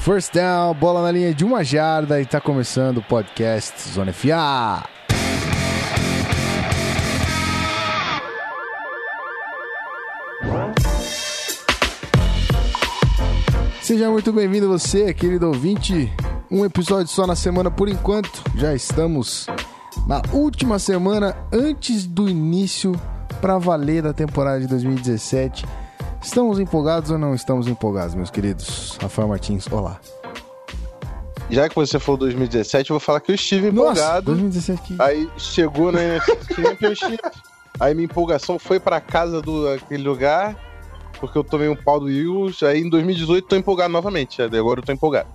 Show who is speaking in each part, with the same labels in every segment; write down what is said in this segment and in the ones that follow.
Speaker 1: First down, bola na linha de uma jarda e tá começando o podcast Zona FA. Seja muito bem-vindo você, querido ouvinte. Um episódio só na semana por enquanto. Já estamos na última semana antes do início para valer da temporada de 2017. Estamos empolgados ou não estamos empolgados, meus queridos? Rafael Martins, olá.
Speaker 2: Já que você falou 2017, eu vou falar que eu estive
Speaker 1: Nossa,
Speaker 2: empolgado.
Speaker 1: 2017.
Speaker 2: Aí chegou na NFC Championship. Aí minha empolgação foi pra casa do aquele lugar, porque eu tomei um pau do Eagles. Aí em 2018 tô empolgado novamente. Agora eu tô empolgado.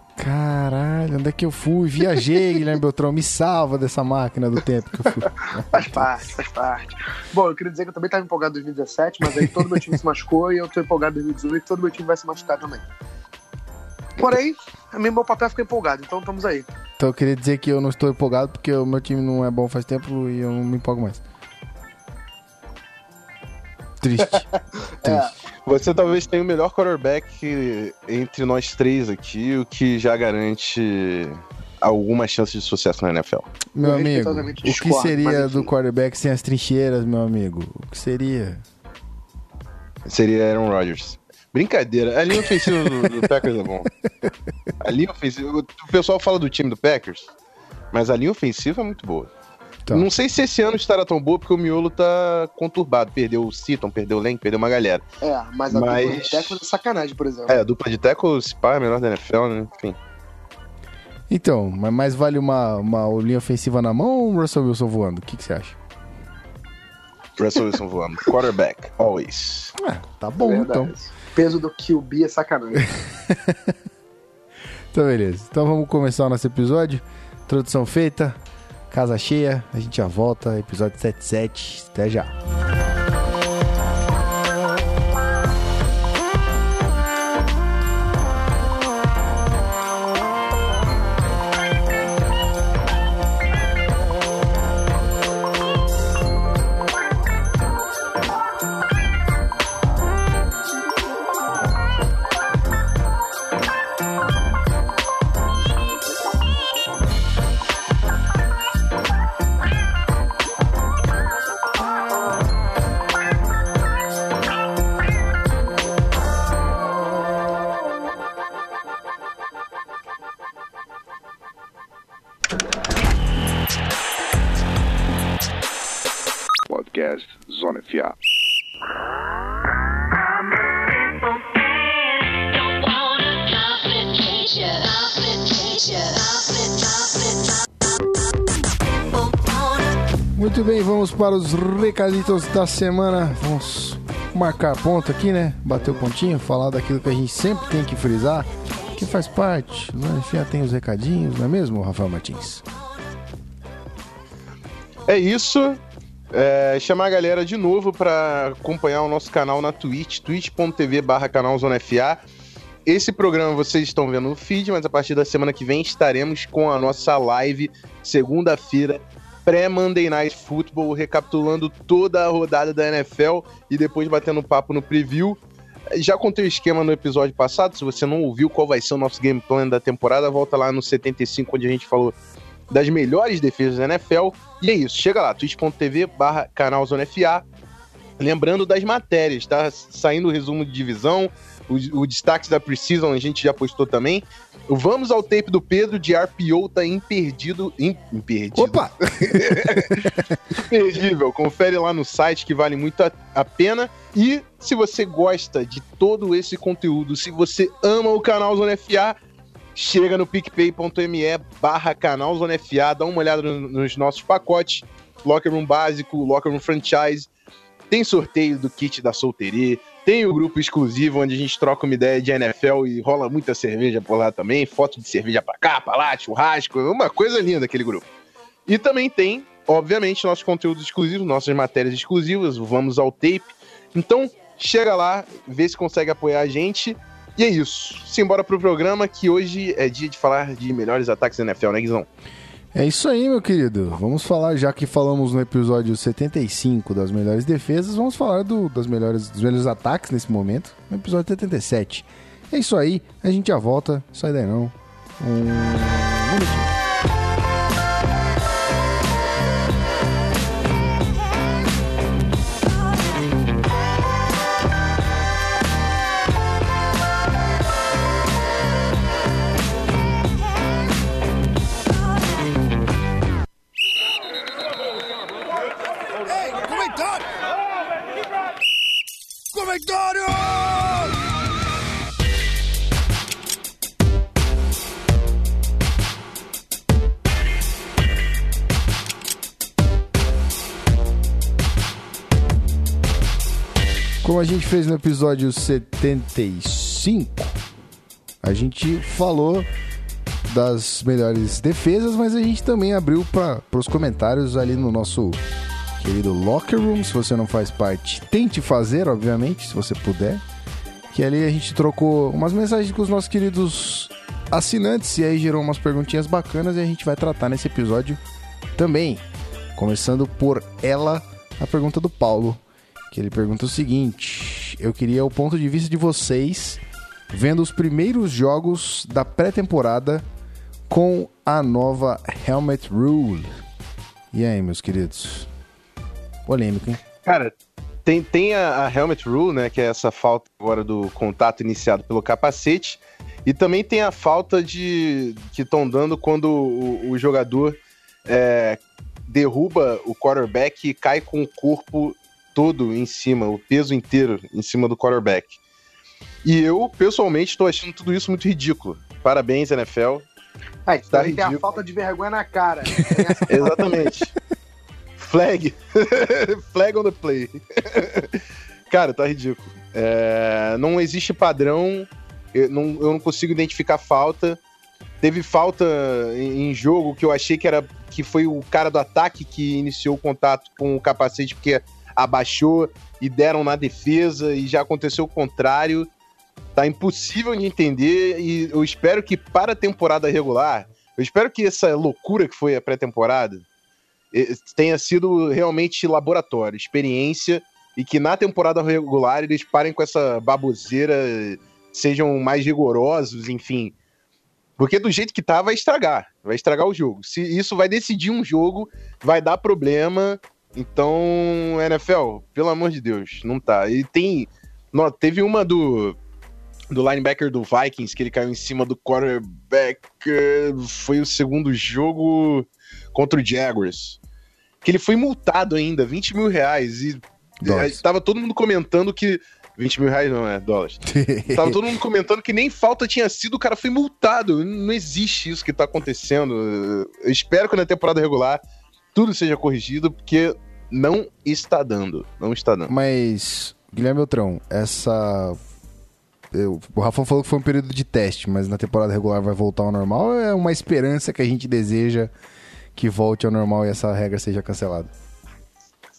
Speaker 1: Caralho, onde é que eu fui? Viajei, Guilherme Beltrão. Me salva dessa máquina do tempo que eu fui.
Speaker 3: Faz parte, faz parte. Bom, eu queria dizer que eu também estava empolgado em 2017, mas aí todo meu time se machucou e eu tô empolgado em 2018 e todo meu time vai se machucar também. Porém, a mim, meu papel fica empolgado, então estamos aí.
Speaker 1: Então eu queria dizer que eu não estou empolgado porque o meu time não é bom faz tempo e eu não me empolgo mais. Triste. Triste.
Speaker 2: Você talvez tenha o melhor quarterback entre nós três aqui, o que já garante alguma chance de sucesso na NFL.
Speaker 1: Meu
Speaker 3: Eu
Speaker 1: amigo, o que
Speaker 3: discordo,
Speaker 1: seria do quarterback sem as trincheiras, meu amigo? O que seria?
Speaker 2: Seria Aaron Rodgers. Brincadeira, a linha ofensiva do, do Packers é bom. A linha ofensiva. O pessoal fala do time do Packers, mas a linha ofensiva é muito boa.
Speaker 1: Tá.
Speaker 2: Não sei se esse ano estará tão boa, porque o miolo tá conturbado. Perdeu o Seaton, perdeu o Len, perdeu uma galera.
Speaker 3: É, mas a
Speaker 2: Mas-
Speaker 3: dupla de tackle é sacanagem, por exemplo.
Speaker 2: É, a dupla de tackle, se pá, é a melhor da NFL, né? Enfim.
Speaker 1: Então, mas mais vale uma, uma linha ofensiva na mão ou um Russell Wilson voando? O que, que você acha?
Speaker 2: Russell Wilson voando. Quarterback, always.
Speaker 1: Ah, tá bom,
Speaker 3: É
Speaker 1: então.
Speaker 3: Peso do QB é sacanagem.
Speaker 1: Então, beleza. Então vamos começar o nosso episódio. Introdução feita, casa cheia, a gente já volta. Episódio 77. Até já. Para os recaditos da semana. Vamos marcar ponto aqui, né? Bater o pontinho, falar daquilo que a gente sempre tem que frisar, que faz parte. Né? Enfim, tem os recadinhos, não é mesmo, Rafael Martins?
Speaker 2: É isso. É, chamar a galera de novo para acompanhar o nosso canal na Twitch, twitch.tv barra canal Zona FA. Esse programa vocês estão vendo no feed, mas a partir da semana que vem estaremos com a nossa live, segunda-feira, pré-Monday Night Football, recapitulando toda a rodada da NFL e depois batendo papo no preview. Já contei o esquema no episódio passado, se você não ouviu qual vai ser o nosso game plan da temporada, volta lá no 75, onde a gente falou das melhores defesas da NFL. E é isso, chega lá, twitch.tv barra canal Zona FA. Lembrando das matérias, tá? Saindo o resumo de divisão, o, o destaque da Precision a gente já postou também. Vamos ao tape do Pedro de RPO tá imperdido. im- Imperdido.
Speaker 1: Opa!
Speaker 2: Imperdível. Confere lá no site que vale muito a, a pena. E se você gosta de todo esse conteúdo, se você ama o canal Zona FA, chega no picpay.me barra canal Zona FA, dá uma olhada no- nos nossos pacotes. Locker Room básico, Locker Room Franchise. Tem sorteio do kit da solteria. Tem o grupo exclusivo onde a gente troca uma ideia de NFL e rola muita cerveja por lá também. Foto de cerveja pra cá, pra lá, churrasco. Uma coisa linda aquele grupo. E também tem, obviamente, nossos conteúdos exclusivos, nossas matérias exclusivas, vamos ao tape. Então, chega lá, vê se consegue apoiar a gente. E é isso. Simbora pro programa que hoje é dia de falar de melhores ataques da NFL, né, Guizão?
Speaker 1: É isso aí, meu querido. Vamos falar, já que falamos no episódio 75 das melhores defesas, vamos falar do, das melhores, dos melhores ataques nesse momento, no episódio 77. É isso aí, a gente já volta, sai daí não. Um. Gente fez no episódio 75, a gente falou das melhores defesas, mas a gente também abriu para os comentários ali no nosso querido Locker Room. Se você não faz parte, tente fazer, obviamente, se você puder. Que ali a gente trocou umas mensagens com os nossos queridos assinantes e aí gerou umas perguntinhas bacanas e a gente vai tratar nesse episódio também. Começando por ela, a pergunta do Paulo, que ele pergunta o seguinte: Eu queria o ponto de vista de vocês vendo os primeiros jogos da pré-temporada com a nova Helmet Rule. E aí, meus queridos? Polêmico, hein?
Speaker 2: Cara, tem, tem a, a Helmet Rule, né? Que é essa falta agora do contato iniciado pelo capacete. E também tem a falta de que estão dando quando o, o jogador é, derruba o quarterback e cai com o corpo todo em cima, o peso inteiro em cima do quarterback. E eu, pessoalmente, estou achando tudo isso muito ridículo. Parabéns, NFL.
Speaker 3: Ah, isso
Speaker 2: Tá
Speaker 3: tem a falta de vergonha na cara.
Speaker 2: Exatamente. Flag. Flag on the play. Cara, tá ridículo. É, não existe padrão. Eu não, eu não consigo identificar falta. Teve falta em, em jogo que eu achei que era que foi o cara do ataque que iniciou o contato com o capacete porque abaixou e deram na defesa e já aconteceu o contrário. Tá impossível de entender e eu espero que para a temporada regular, eu espero que essa loucura que foi a pré-temporada eh, tenha sido realmente laboratório, experiência e que na temporada regular eles parem com essa baboseira, sejam mais rigorosos, enfim. Porque do jeito que tá, vai estragar. Vai estragar o jogo. Se isso vai decidir um jogo, vai dar problema. Então, NFL, pelo amor de Deus, não tá. E tem. Não, teve uma do. Do linebacker do Vikings, que ele caiu em cima do quarterback. Foi o segundo jogo contra o Jaguars. Que ele foi multado ainda, 20 mil reais. E
Speaker 1: Dólares.
Speaker 2: eh, tava todo mundo comentando que. 20 mil reais não é dólares. Tava todo mundo comentando que nem falta tinha sido, o cara foi multado. Não existe isso que tá acontecendo. Eu espero que na temporada regular tudo seja corrigido, porque não está dando. Não está dando.
Speaker 1: Mas, Guilherme Beltrão, essa. eu- o Rafa falou que foi um período de teste, mas na temporada regular vai voltar ao normal ou é uma esperança que a gente deseja que volte ao normal e essa regra seja cancelada?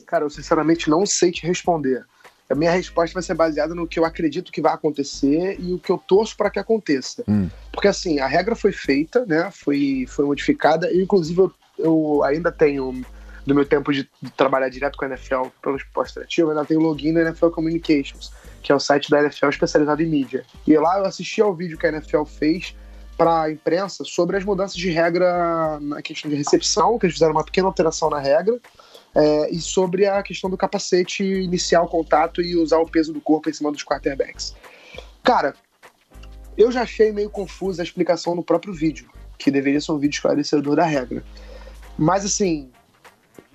Speaker 3: Cara, eu sinceramente não sei te responder. A minha resposta vai ser baseada no que eu acredito que vai acontecer e o que eu torço para que aconteça.
Speaker 1: Hum.
Speaker 3: Porque assim, a regra foi feita, né? Foi, foi modificada. E, inclusive, eu, eu ainda tenho, no meu tempo de, trabalhar direto com a NFL pelo esporte eu ainda tenho login na NFL Communications, que é o site da NFL especializado em mídia. E lá eu assisti ao vídeo que a NFL fez para a imprensa sobre as mudanças de regra na questão de recepção, que eles fizeram uma pequena alteração na regra, é, e sobre a questão do capacete iniciar o contato e usar o peso do corpo em cima dos quarterbacks. Cara, eu já achei meio confusa a explicação no próprio vídeo, que deveria ser um vídeo esclarecedor da regra. Mas assim,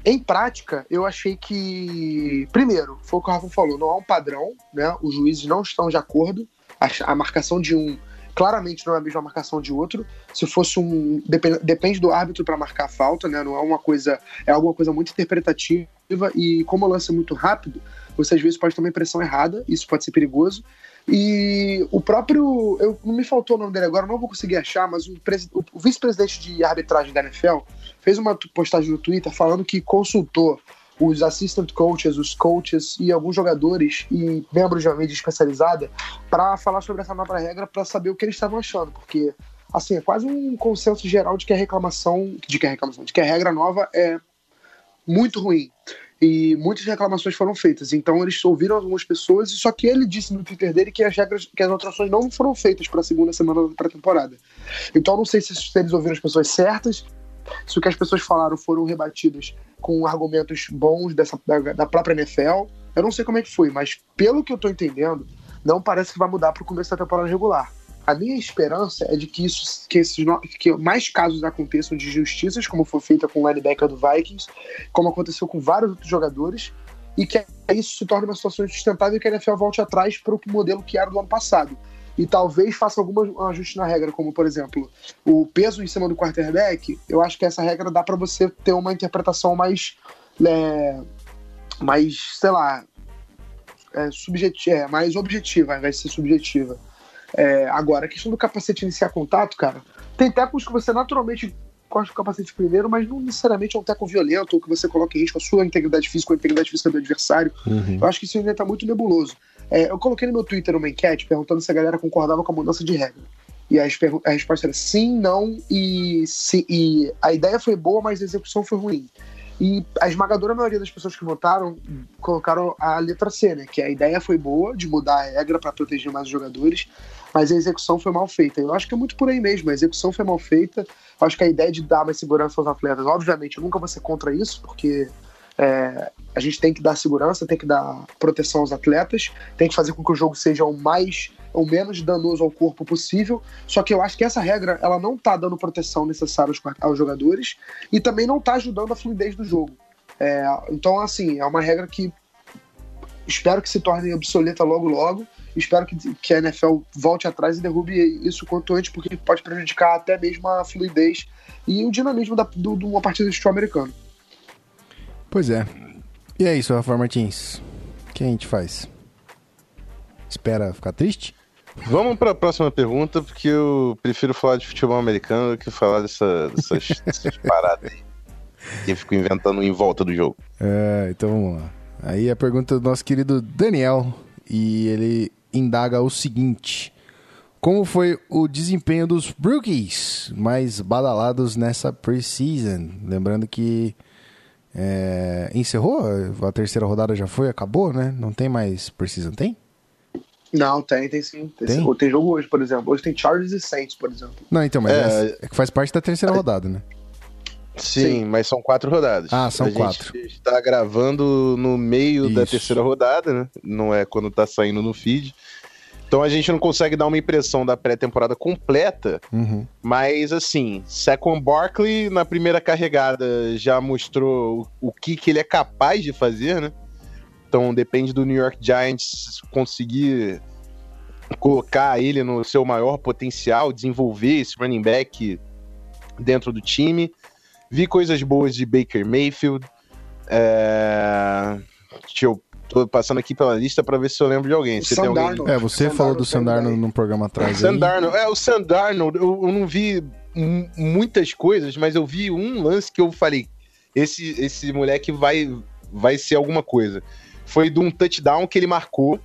Speaker 3: em prática, eu achei que. Primeiro, foi o que o Rafa falou, não há um padrão, né? Os juízes não estão de acordo. A, a marcação de um claramente não é a mesma marcação de outro. Se fosse um. Depende, depende do árbitro para marcar a falta, né? Não é uma coisa. É alguma coisa muito interpretativa. E como o lance é muito rápido, você às vezes pode tomar impressão errada, isso pode ser perigoso. E o próprio. Eu, não me faltou o nome dele agora, não vou conseguir achar, mas o, o vice-presidente de arbitragem da NFL fez uma postagem no Twitter falando que consultou os assistant coaches, os coaches e alguns jogadores e membros de uma mídia especializada para falar sobre essa nova regra para saber o que eles estavam achando, porque assim é quase um consenso geral de que a reclamação, de que a reclamação, de que a regra nova é muito ruim. e muitas reclamações foram feitas. Então eles ouviram algumas pessoas, só que ele disse no Twitter dele que as regras, que as alterações não foram feitas para a segunda semana da pré-temporada. Então não sei se, se eles ouviram as pessoas certas, se o que as pessoas falaram foram rebatidas com argumentos bons dessa, da, da própria NFL. Eu não sei como é que foi, mas pelo que eu tô entendendo, não parece que vai mudar para o começo da temporada regular. A minha esperança é de que isso, que, esses, que mais casos aconteçam de justiças, como foi feita com o linebacker do Vikings, como aconteceu com vários outros jogadores, e que isso se torne uma situação sustentável e que a NFL volte atrás para o modelo que era do ano passado. E talvez faça algum ajuste na regra, como por exemplo, o peso em cima do quarterback. Eu acho que essa regra dá para você ter uma interpretação mais, é, mais, sei lá, é, subjetiva, é, mais objetiva, ao invés de ser subjetiva. É, agora, a questão do capacete iniciar contato, cara, tem tecos que você naturalmente corta o capacete primeiro, mas não necessariamente é um teco violento ou que você coloca em risco a sua integridade física ou a integridade física do adversário.
Speaker 1: Uhum.
Speaker 3: Eu acho que isso ainda tá muito nebuloso. É, eu coloquei no meu Twitter uma enquete perguntando se a galera concordava com a mudança de regra. E a, a resposta era sim, não e, sim, e a ideia foi boa, mas a execução foi ruim. E a esmagadora maioria das pessoas que votaram colocaram a letra C, né? Que a ideia foi boa de mudar a regra para proteger mais os jogadores, mas a execução foi mal feita. Eu acho que é muito por aí mesmo. A execução foi mal feita. Eu acho que a ideia de dar mais segurança aos atletas, obviamente, eu nunca vou ser contra isso, porque é, a gente tem que dar segurança, tem que dar proteção aos atletas, tem que fazer com que o jogo seja o mais o menos danoso ao corpo possível. Só que eu acho que essa regra ela não tá dando proteção necessária aos, aos jogadores e também não tá ajudando a fluidez do jogo. É, então, assim, é uma regra que espero que se torne obsoleta logo logo. Espero que, que a NFL volte atrás e derrube isso quanto antes, porque pode prejudicar até mesmo a fluidez e o dinamismo da, do, de uma partida de futebol americano.
Speaker 1: Pois é. E é isso, Rafael Martins. O que a gente faz? Espera ficar triste?
Speaker 2: Vamos para a próxima pergunta, porque eu prefiro falar de futebol americano do que falar dessa- dessas, dessas paradas aí. Que eu fico inventando em volta do jogo.
Speaker 1: É, então vamos lá. Aí a pergunta do nosso querido Daniel. E ele indaga o seguinte: Como foi o desempenho dos rookies mais badalados nessa preseason? Lembrando que é, encerrou, a terceira rodada já foi, acabou, né? Não tem mais preseason, tem?
Speaker 3: Não, tem, tem sim. Tem,
Speaker 1: Tem?
Speaker 3: tem jogo hoje, por exemplo. Hoje tem Chargers e Saints, por exemplo.
Speaker 1: Não, então, mas
Speaker 2: É.
Speaker 1: é que faz parte da terceira rodada, né?
Speaker 2: Sim,
Speaker 3: Sim.
Speaker 2: mas são quatro rodadas.
Speaker 1: Ah, são
Speaker 2: a
Speaker 1: quatro.
Speaker 2: gente está gravando no meio da
Speaker 1: Isso.
Speaker 2: terceira rodada, né? Não é quando tá saindo no feed. Então a gente não consegue dar uma impressão da pré-temporada completa,
Speaker 1: Uhum.
Speaker 2: mas assim, Saquon Barkley na primeira carregada já mostrou o, que, que ele é capaz de fazer, né? Então depende do New York Giants conseguir colocar ele no seu maior potencial, desenvolver esse running back dentro do time. Vi coisas boas de Baker Mayfield. É... Deixa eu tô passando aqui pela lista para ver se eu lembro de alguém.
Speaker 3: O
Speaker 2: Você tem alguém?
Speaker 1: É, você
Speaker 3: Sam
Speaker 1: falou do
Speaker 3: Darnold
Speaker 1: Sandarno
Speaker 3: também.
Speaker 1: num programa atrás aí.
Speaker 2: Darnold. É, o Sam Darnold, eu, eu não vi mu- muitas coisas, mas eu vi um lance que eu falei: esse, esse moleque vai, vai ser alguma coisa. Foi de um touchdown que ele marcou,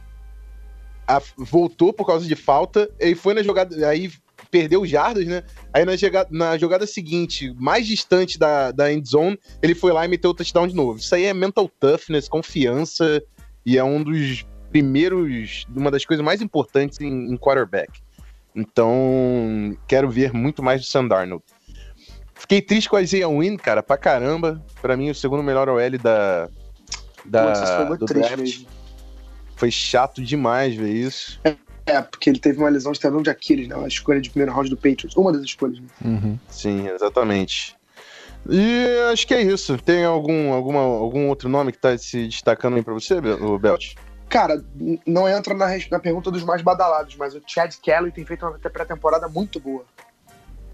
Speaker 2: a- voltou por causa de falta, e foi na jogada. Aí perdeu os jardas, né? Aí na jogada, na jogada seguinte, mais distante da, da end zone, ele foi lá e meteu o touchdown de novo. Isso aí é mental toughness, confiança, e é um dos primeiros, uma das coisas mais importantes em, em quarterback. Então, quero ver muito mais do Sam Darnold. Fiquei triste com a Isaiah Wynn, cara, pra caramba. Pra mim, o segundo melhor OL da, da
Speaker 3: isso foi muito
Speaker 2: do
Speaker 3: triste
Speaker 2: draft.
Speaker 3: mesmo.
Speaker 2: Foi chato demais ver isso.
Speaker 3: É, porque ele teve uma lesão de tendão de Aquiles, né? A escolha de primeiro round do Patriots. Uma das escolhas, né?
Speaker 1: Uhum.
Speaker 2: Sim, exatamente. E acho que é isso. Tem algum, alguma, algum outro nome que tá se destacando aí pra você, o Belt?
Speaker 3: Cara, não entra na, na pergunta dos mais badalados, mas o Chad Kelly tem feito uma pré-temporada muito boa.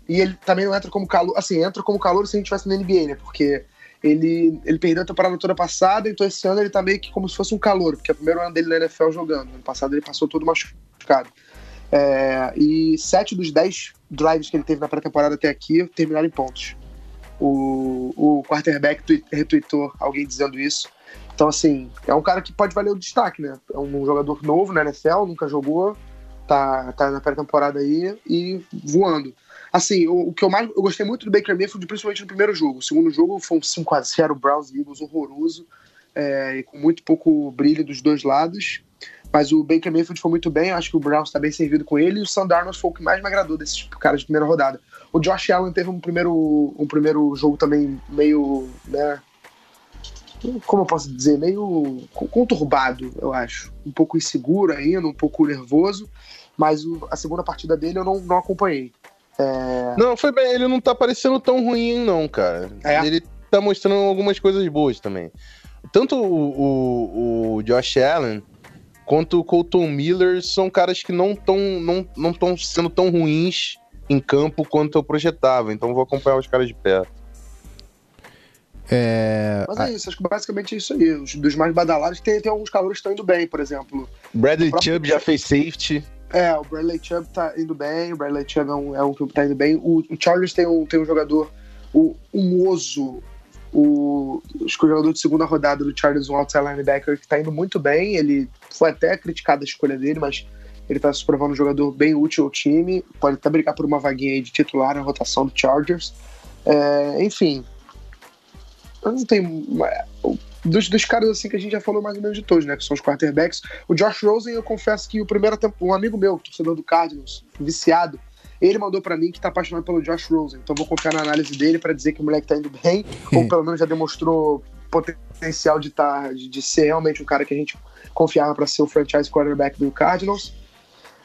Speaker 3: E ele também não entra como calor. Assim, entra como calor se a gente tivesse no NBA, né? Porque ele, ele perdeu a temporada toda passada, então esse ano ele tá meio que como se fosse um calor, porque é o primeiro ano dele na NFL jogando. Ano passado ele passou todo machucado. É, e sete dos dez drives que ele teve na pré-temporada até aqui terminaram em pontos. O, o quarterback tweet- retweetou alguém dizendo isso. Então, assim, é um cara que pode valer o destaque, né? É um jogador novo na NFL, nunca jogou, tá, tá na pré-temporada aí e voando. Assim, o, o que eu mais eu gostei muito do Baker Mayfield, principalmente no primeiro jogo. O segundo jogo foi um 5x0 Browns e Eagles horroroso. é, e com muito pouco brilho dos dois lados. Mas o Baker Mayfield foi muito bem, acho que o Browns está bem servido com ele, e o Sam Darnold foi o que mais me agradou desses caras de primeira rodada. O Josh Allen teve um primeiro, um primeiro jogo também meio, né, como eu posso dizer, meio conturbado, eu acho. Um pouco inseguro ainda, um pouco nervoso, mas o- a segunda partida dele eu não, não acompanhei. É,
Speaker 2: Não, foi bem. Ele não tá parecendo tão ruim, não, cara.
Speaker 3: É?
Speaker 2: Ele tá mostrando algumas coisas boas também. Tanto o, o, o Josh Allen quanto o Colton Miller são caras que não estão não, não tão sendo tão ruins em campo quanto eu projetava. Então vou acompanhar os caras de perto.
Speaker 1: É,
Speaker 3: mas é isso, acho que basicamente é isso aí. Os, dos mais badalados, tem, tem alguns calores que estão indo bem, por exemplo.
Speaker 2: Bradley
Speaker 3: O próprio-
Speaker 2: Chubb já fez safety.
Speaker 3: É, o Bradley Chubb tá indo bem, o Bradley Chubb é um, é um que tá indo bem. O, o Chargers tem um, tem um jogador, o, um oso, o, acho que o jogador de segunda rodada do Chargers, um outside linebacker, que tá indo muito bem. Ele foi até criticado a escolha dele, mas ele tá se provando um jogador bem útil ao time. Pode até brincar por uma vaguinha de titular na rotação do Chargers. É, enfim, eu não tenho. Dos, dos caras assim que a gente já falou mais ou menos de todos, né? Que são os quarterbacks. O Josh Rosen, eu confesso que o primeiro tempo, um amigo meu, torcedor do Cardinals, viciado, ele mandou pra mim que tá apaixonado pelo Josh Rosen. Então vou confiar na análise dele pra dizer que o moleque tá indo bem, ou pelo menos já demonstrou potencial de, tá, de, de ser realmente um cara que a gente confiava pra ser o franchise quarterback do Cardinals.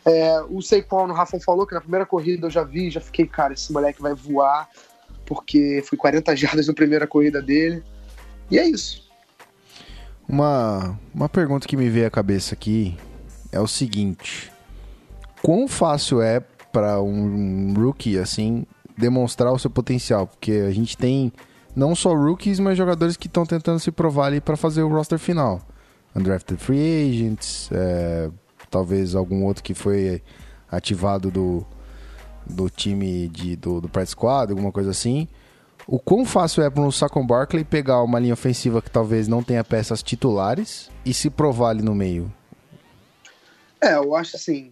Speaker 3: É, o Saquon, o Rafa falou que na primeira corrida eu já vi, já fiquei, cara, esse moleque vai voar, porque foi 40 jardas na primeira corrida dele. E é isso.
Speaker 1: Uma, uma pergunta que me veio à cabeça aqui é o seguinte: quão fácil é para um rookie assim demonstrar o seu potencial? Porque a gente tem não só rookies, mas jogadores que estão tentando se provar ali para fazer o roster final. Undrafted free agents, é, talvez algum outro que foi ativado do, do time de, do, do Practice Squad, alguma coisa assim. O quão fácil é para um Saquon Barkley pegar uma linha ofensiva que talvez não tenha peças titulares e se provar ali no meio?
Speaker 3: É, eu acho assim,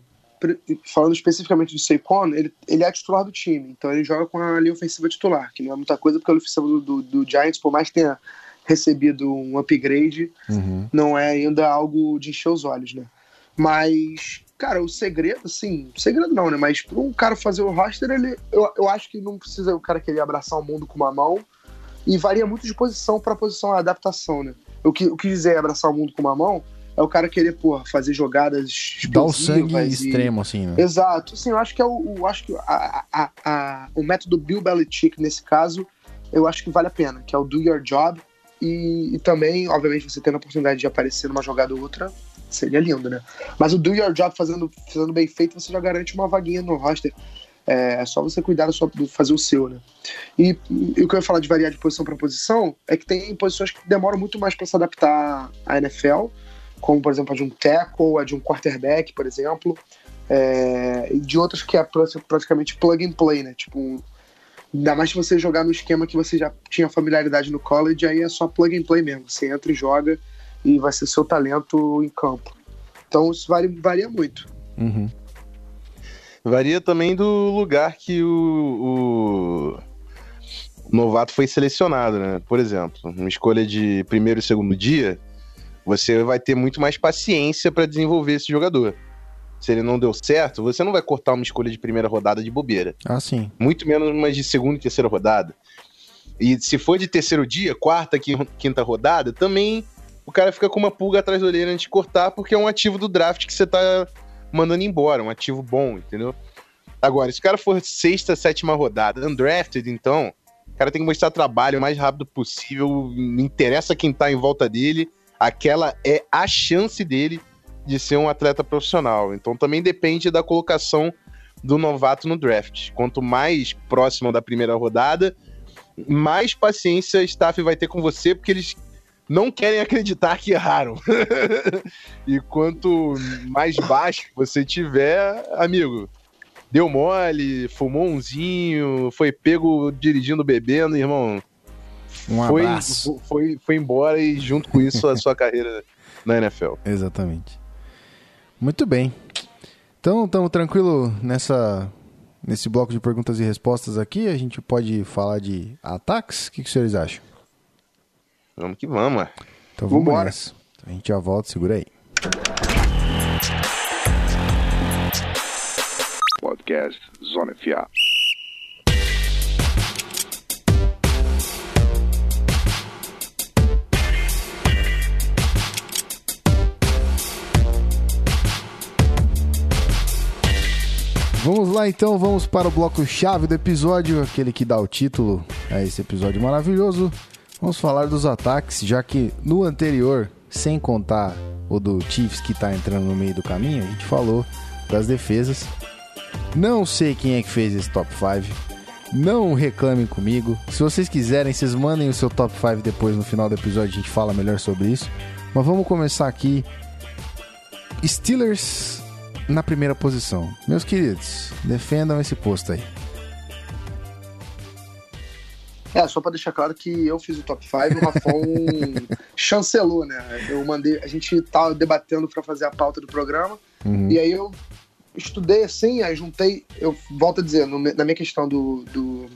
Speaker 3: falando especificamente do Saquon, ele, ele é titular do time, então ele joga com a linha ofensiva titular, que não é muita coisa, porque a ofensiva do, do, do Giants, por mais que tenha recebido um upgrade,
Speaker 1: Uhum.
Speaker 3: não é ainda algo de encher os olhos, né? Mas, cara, o segredo, assim, segredo não, né? Mas para um cara fazer o roster, ele, eu, eu acho que não precisa o cara querer abraçar o mundo com uma mão e varia muito de posição para posição a adaptação, né? O que, o que dizer abraçar o mundo com uma mão é o cara querer, porra, fazer jogadas
Speaker 1: Dá o sangue
Speaker 3: e-
Speaker 1: extremo, assim, né?
Speaker 3: Exato, assim, eu acho que é o, o- acho que a, a, a- o método Bill Belichick nesse caso, eu acho que vale a pena, que é o do your job e, e também, obviamente, você tendo a oportunidade de aparecer numa jogada ou outra, seria lindo, né? Mas o do your job fazendo, fazendo bem feito, você já garante uma vaguinha no roster. É, é só você cuidar do fazer o seu, né? E, e o que eu ia falar de variar de posição para posição é que tem posições que demoram muito mais para se adaptar à NFL, como por exemplo a de um tackle, a de um quarterback, por exemplo é, e de outras que é pra- praticamente plug and play, né? Tipo, um- ainda mais se você jogar no esquema que você já tinha familiaridade no college, aí é só plug and play mesmo. Você entra e joga e vai ser seu talento em campo. Então isso varia, varia muito.
Speaker 1: Uhum.
Speaker 2: Varia também do lugar que o, o novato foi selecionado, né? Por exemplo, uma escolha de primeiro e segundo dia, você vai ter muito mais paciência para desenvolver esse jogador. Se ele não deu certo, você não vai cortar uma escolha de primeira rodada de bobeira.
Speaker 1: Ah, sim.
Speaker 2: Muito menos uma de segunda e terceira rodada. E se for de terceiro dia, quarta, quin- quinta rodada, também o cara fica com uma pulga atrás da orelha antes de cortar, porque é um ativo do draft que você tá mandando embora, um ativo bom, entendeu? Agora, se o cara for sexta, sétima rodada, undrafted, então, o cara tem que mostrar trabalho o mais rápido possível, não interessa quem tá em volta dele, aquela é a chance dele de ser um atleta profissional. Então também depende da colocação do novato no draft. Quanto mais próximo da primeira rodada, mais paciência a staff vai ter com você, porque eles não querem acreditar que erraram. e quanto mais baixo você tiver, amigo, deu mole, fumou umzinho, foi pego dirigindo, bebendo, irmão.
Speaker 1: Um
Speaker 2: foi,
Speaker 1: abraço.
Speaker 2: foi, foi embora e junto com isso a sua carreira na NFL.
Speaker 1: Exatamente. Muito bem. Então, estamos tranquilo nessa nesse bloco de perguntas e respostas aqui. A gente pode falar de ataques. O que, que os senhores acham?
Speaker 2: Vamos que vamos.
Speaker 1: Então vamos. Então a gente já volta, segura aí.
Speaker 4: Podcast Zona FA.
Speaker 1: Vamos lá então, vamos para o bloco-chave do episódio, aquele que dá o título a esse episódio maravilhoso. Vamos falar dos ataques, já que no anterior, sem contar o do Chiefs que tá entrando no meio do caminho, a gente falou das defesas. Não sei quem é que fez esse top 5. Não reclamem comigo. Se vocês quiserem, vocês mandem o seu top 5 depois no final do episódio, a gente fala melhor sobre isso. Mas vamos começar aqui. Steelers na primeira posição. Meus queridos, defendam esse posto aí.
Speaker 3: É, só pra deixar claro que eu fiz o top 5 e o Rafão chancelou, né? Eu mandei, a gente tava debatendo pra fazer a pauta do programa,
Speaker 1: Uhum.
Speaker 3: e aí eu estudei assim, aí juntei, eu volto a dizer, no na minha questão do, do,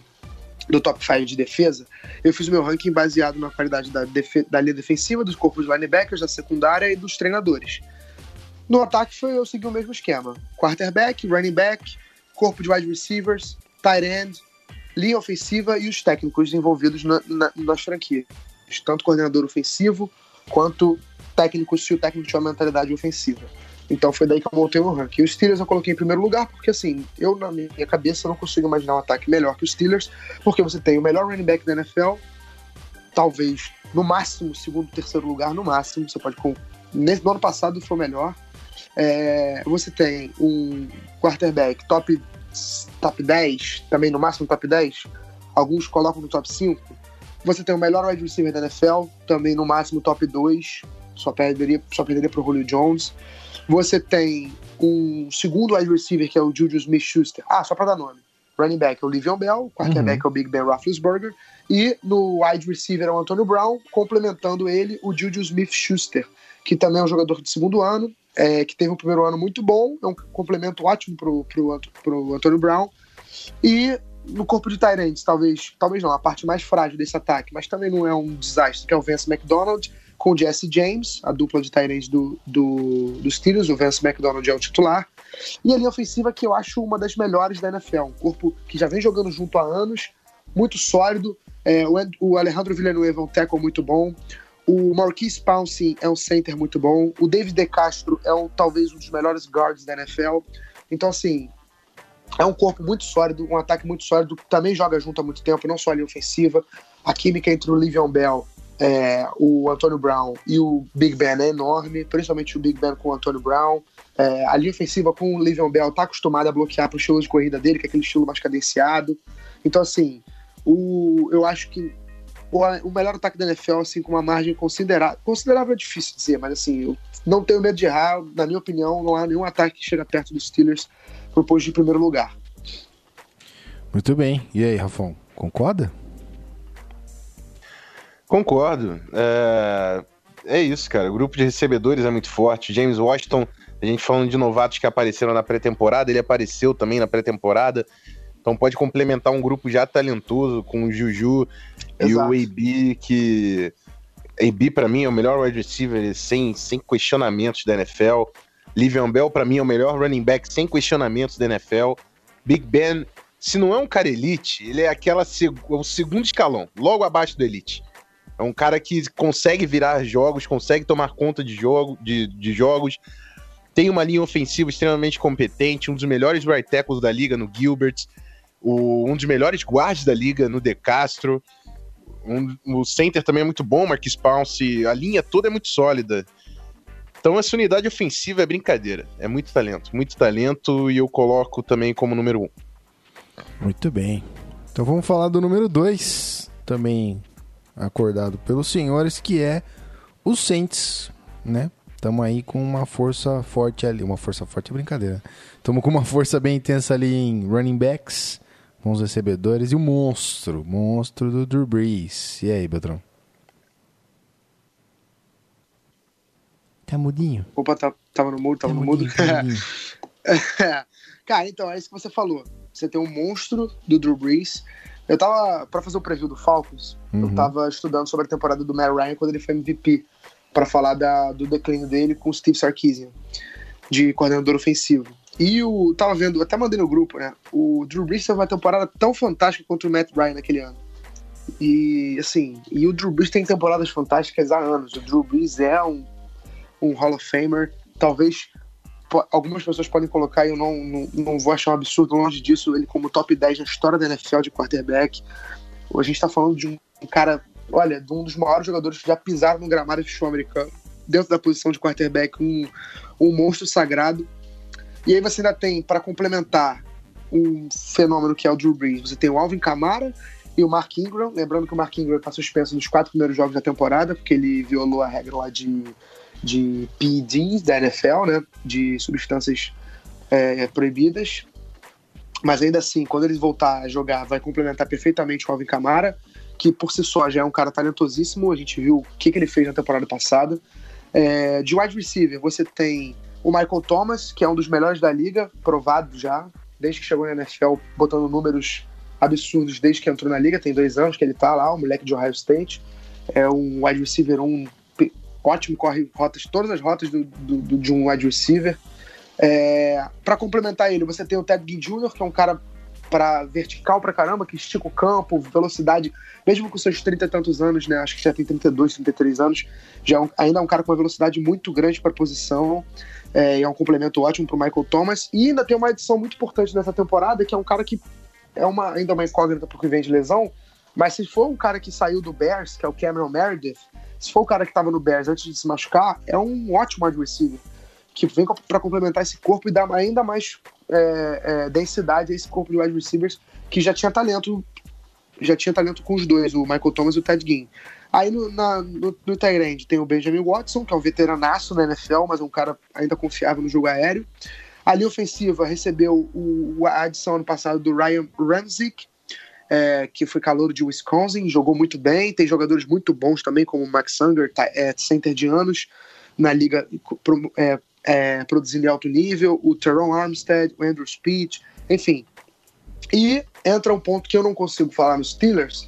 Speaker 3: do top 5 de defesa, eu fiz o meu ranking baseado na qualidade da, defe- da linha defensiva, dos corpos de linebackers, da secundária e dos treinadores. No ataque foi eu segui o mesmo esquema: quarterback, running back, corpo de wide receivers, tight end, linha ofensiva e os técnicos envolvidos na, na, nas franquias. Tanto coordenador ofensivo quanto técnico, se o técnico tiver uma mentalidade ofensiva. Então foi daí que eu montei o ranking. Os Steelers eu coloquei em primeiro lugar, porque assim, eu na minha cabeça não consigo imaginar um ataque melhor que os Steelers, porque você tem o melhor running back da NFL, talvez no máximo, segundo, terceiro lugar, no máximo. Você pode. no ano passado foi o melhor. É, você tem um quarterback top, top 10, também no máximo top 10. Alguns colocam no top 5. Você tem o melhor wide receiver da NFL, também no máximo top 2. Só perderia, só perderia pro Julio Jones. Você tem um segundo wide receiver, que é o Juju Smith-Schuster. Ah, só para dar nome. Running back é o Livion Bell, quarterback é o Big Ben Roethlisberger. E no wide receiver é o Antonio Brown, complementando ele o Juju Smith-Schuster, que também é um jogador de segundo ano, é, que teve um primeiro ano muito bom, é um complemento ótimo pro, pro, pro Antonio Brown. E no corpo de Tyrants, talvez, talvez não, a parte mais frágil desse ataque, mas também não é um desastre, que é o Vance McDonald com o Jesse James, a dupla de Tyrants do, do, dos Steelers, o Vance McDonald é o titular. E a linha ofensiva que eu acho uma das melhores da NFL, um corpo que já vem jogando junto há anos, muito sólido. É, o, o Alejandro Villanueva é um tackle muito bom. O Marquise Pouncey é um center muito bom. O David De Castro é um, talvez um dos melhores guards da NFL. Então, assim, é um corpo muito sólido, um ataque muito sólido, também joga junto há muito tempo, não só a linha ofensiva. A química entre o Livion Bell, é, o Antonio Brown e o Big Ben é enorme, principalmente o Big Ben com o Antonio Brown. É, a linha ofensiva com o Livion Bell tá acostumada a bloquear pro estilo de corrida dele, que é aquele estilo mais cadenciado. Então, assim, o, eu acho que o, melhor ataque da NFL, assim, com uma margem considerável. Considerável é difícil dizer, mas assim, eu não tenho medo de errar. Na minha opinião, não há nenhum ataque que chega perto dos Steelers pro posto de primeiro lugar.
Speaker 1: Muito bem. E aí, Rafão, concorda?
Speaker 2: Concordo. É... é isso, cara. O grupo de recebedores é muito forte. James Washington, a gente falando de novatos que apareceram na pré-temporada, ele apareceu também na pré-temporada. Então pode complementar um grupo já talentoso com o Juju e
Speaker 3: Exato.
Speaker 2: o AB, que. AB, pra mim, é o melhor wide receiver sem, sem questionamentos da NFL. Livion Bell, pra mim, é o melhor running back sem questionamentos da NFL. Big Ben, se não é um cara elite, ele é aquela seg- o segundo escalão, logo abaixo do elite. É um cara que consegue virar jogos, consegue tomar conta de, jogo, de, de jogos, tem uma linha ofensiva extremamente competente, um dos melhores right tackles da liga no Gilbert, o- um dos melhores guards da liga no De Castro. Um- o center também é muito bom, Marquis Pounce. A linha toda é muito sólida. Então essa unidade ofensiva é brincadeira. É muito talento, muito talento e eu coloco também como número um.
Speaker 1: Muito bem. Então vamos falar do número 2, também acordado pelos senhores, que é o Saints, né? Estamos aí com uma força forte ali. Uma força forte é brincadeira. Estamos com uma força bem intensa ali em running backs, bons recebedores e o monstro, monstro do Drew Brees. E aí, Beltrão? Tá mudinho?
Speaker 3: Opa, tá- tava no mudo, tava
Speaker 1: Tá
Speaker 3: no mudo.
Speaker 1: tá.
Speaker 3: Cara, então, é isso que você falou. Você tem um monstro do Drew Brees. Eu tava, pra fazer o preview do Falcons, eu
Speaker 1: Uhum.
Speaker 3: tava estudando sobre a temporada do Matt Ryan quando ele foi MVP. para falar da, do declínio dele com o Steve Sarkisian, de coordenador ofensivo. E o. Tava vendo, até mandei no grupo, né? O Drew Brees teve uma temporada tão fantástica contra o Matt Ryan naquele ano. E assim, e o Drew Brees tem temporadas fantásticas há anos. O Drew Brees é um, um Hall of Famer. Talvez algumas pessoas podem colocar, e eu não, não, não vou achar um absurdo longe disso, ele como top 10 na história da NFL de quarterback. A gente tá falando de um cara, olha, de um dos maiores jogadores que já pisaram no gramado de futebol americano, dentro da posição de quarterback, um, um monstro sagrado. E aí você ainda tem, para complementar, um fenômeno que é o Drew Brees. Você tem o Alvin Kamara e o Mark Ingram. Lembrando que o Mark Ingram está suspenso nos quatro primeiros jogos da temporada, porque ele violou a regra lá de, de PEDs da NFL, né? De substâncias é, proibidas. Mas ainda assim, quando ele voltar a jogar, vai complementar perfeitamente o Alvin Kamara, que por si só já é um cara talentosíssimo. A gente viu o que, que ele fez na temporada passada. É, de wide receiver, você tem o Michael Thomas, que é um dos melhores da liga, provado já, desde que chegou na NFL, botando números absurdos desde que entrou na liga, tem dois anos que ele tá lá, o moleque de Ohio State. É um wide receiver, um ótimo, corre rotas, todas as rotas do- do- de um wide receiver. É, para complementar ele, você tem o Ted Ginn Jr., que é um cara para vertical pra caramba, que estica o campo, velocidade, mesmo com seus 30 e tantos anos, né? Acho que já tem 32, 33 anos, já é um- ainda é um cara com uma velocidade muito grande para posição. É, é um complemento ótimo pro Michael Thomas. E ainda tem uma edição muito importante nessa temporada, que é um cara que é uma, ainda uma incógnita porque vem de lesão, mas se for um cara que saiu do Bears, que é o Cameron Meredith, se for o cara que estava no Bears antes de se machucar, é um ótimo wide receiver, que vem para complementar esse corpo e dar ainda mais é, é, densidade a esse corpo de wide receivers que já tinha talento, já tinha talento com os dois, o Michael Thomas e o Ted Ginn. Aí no, na, no, no end tem o Benjamin Watson, que é um veteranaço na NFL, mas é um cara ainda confiável no jogo aéreo. A linha ofensiva recebeu o, a adição ano passado do Ryan Ramzik, é, que foi calouro de Wisconsin, jogou muito bem. Tem jogadores muito bons também, como o Max Unger, tá, é, center de anos, na liga pro- é, é, produzindo em alto nível. O Teron Armstead, o Andrew Speed, enfim. E entra um ponto que eu não consigo falar nos Steelers,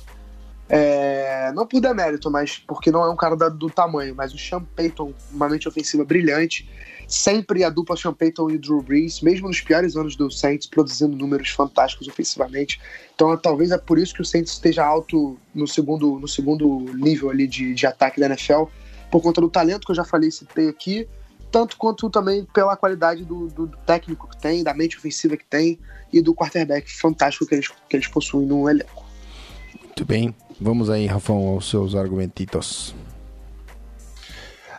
Speaker 3: é, não por demérito, mas porque não é um cara da- do tamanho, mas o Sean Payton, uma mente ofensiva brilhante, sempre a dupla Sean Payton e Drew Brees, mesmo nos piores anos do Saints, produzindo números fantásticos ofensivamente. Então talvez é por isso que o Saints esteja alto no segundo, no segundo nível ali de, de ataque da NFL, por conta do talento que eu já falei citei aqui, tanto quanto também pela qualidade do, do- do técnico que tem, da mente ofensiva que tem e do quarterback fantástico que eles, que eles possuem no elenco.
Speaker 1: Muito bem. Vamos aí, Rafão, aos seus argumentitos.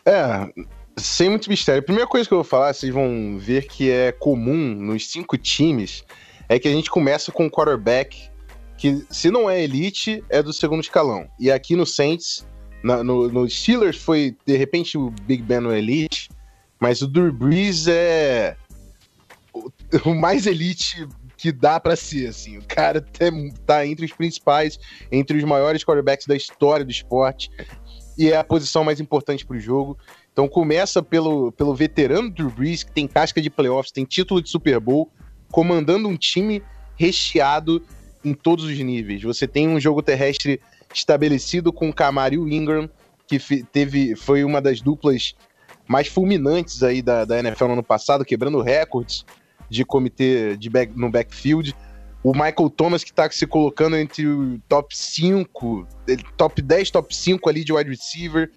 Speaker 2: É, sem muito mistério. A primeira coisa que eu vou falar, vocês vão ver que é comum nos cinco times, é que a gente começa com um quarterback que, se não é elite, é do segundo escalão. E aqui no Saints, na- no, no Steelers foi, de repente, o Big Ben no elite, mas o Brees é o, o mais elite que dá pra ser, assim. O cara tá, tá entre os principais, entre os maiores quarterbacks da história do esporte e é a posição mais importante pro jogo. Então começa pelo, pelo veterano Drew que tem casca de playoffs, tem título de Super Bowl, comandando um time recheado em todos os níveis. Você tem um jogo terrestre estabelecido com o Camaro e o Ingram, que teve, foi uma das duplas mais fulminantes aí da, da NFL no ano passado, quebrando recordes de comitê de back- no backfield. O Michael Thomas, que está se colocando entre o top 5, ele- top 10, top 5 ali de wide receiver.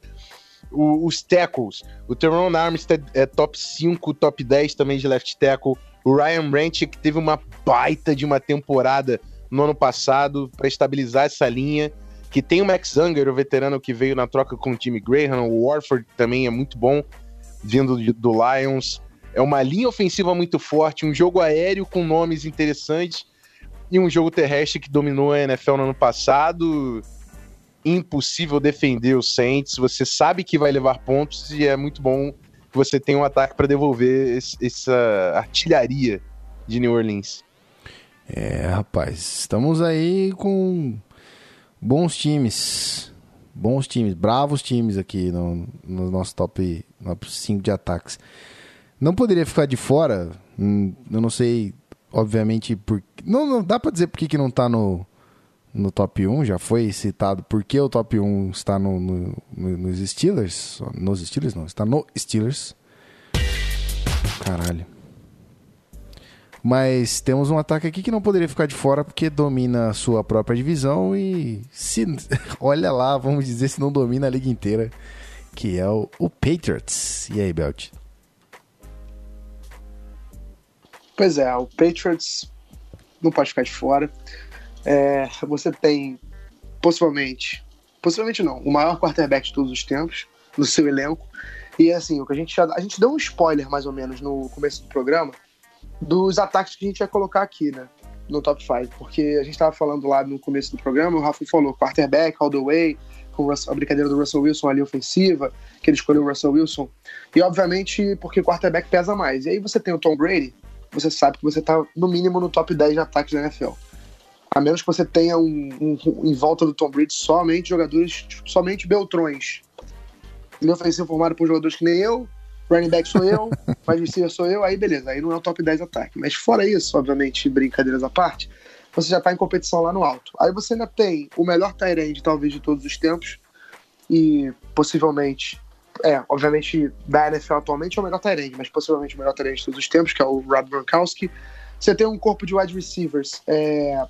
Speaker 2: O- os tackles. O Teron Armstead é top 5, top 10 também de left tackle. O Ryan Branch, que teve uma baita de uma temporada no ano passado para estabilizar essa linha. Que tem o Max Unger, o veterano que veio na troca com o Jimmy Graham. O Warford também é muito bom, vindo de- do Lions. É uma linha ofensiva muito forte, um jogo aéreo com nomes interessantes e um jogo terrestre que dominou a NFL no ano passado. Impossível defender o Saints. Você sabe que vai levar pontos e é muito bom que você tenha um ataque para devolver esse- essa artilharia de New Orleans.
Speaker 1: É, rapaz, estamos aí com bons times. Bons times, bravos times aqui no, no nosso top 5 de ataques. Não poderia ficar de fora, hum, eu não sei, obviamente, por... não, não dá pra dizer por que não tá no, no top 1, já foi citado porque o top 1 está no, no- no- nos Steelers. Nos Steelers não, está no Steelers. Caralho. Mas temos um ataque aqui que não poderia ficar de fora porque domina a sua própria divisão e se olha lá, vamos dizer se não domina a liga inteira, que é o, o Patriots. E aí, Belt?
Speaker 3: Pois é, o Patriots não pode ficar de fora. É, você tem, possivelmente, possivelmente não, o maior quarterback de todos os tempos no seu elenco. E assim, o que a gente já, a gente deu um spoiler mais ou menos no começo do programa dos ataques que a gente vai colocar aqui, né? No top 5. Porque a gente tava falando lá no começo do programa, o Rafa falou quarterback, all the way, com o Russell- a brincadeira do Russell Wilson ali ofensiva, que ele escolheu o Russell Wilson. E obviamente porque quarterback pesa mais. E aí você tem o Tom Brady, você sabe que você tá no mínimo no top 10 de ataques da NFL. A menos que você tenha um, um- em volta do Tom Brady somente jogadores, somente beltrões. Linha ofensiva formada por jogadores que nem eu, running back sou eu, wide receiver sou eu, aí beleza, aí não é o top 10 ataque. Mas fora isso, obviamente, brincadeiras à parte, você já tá em competição lá no alto. Aí você ainda tem o melhor end, talvez, de todos os tempos, e possivelmente, é, obviamente, da NFL atualmente é o melhor end, mas possivelmente o melhor end de todos os tempos, que é o Rob Gronkowski. Você tem um corpo de wide receivers, é,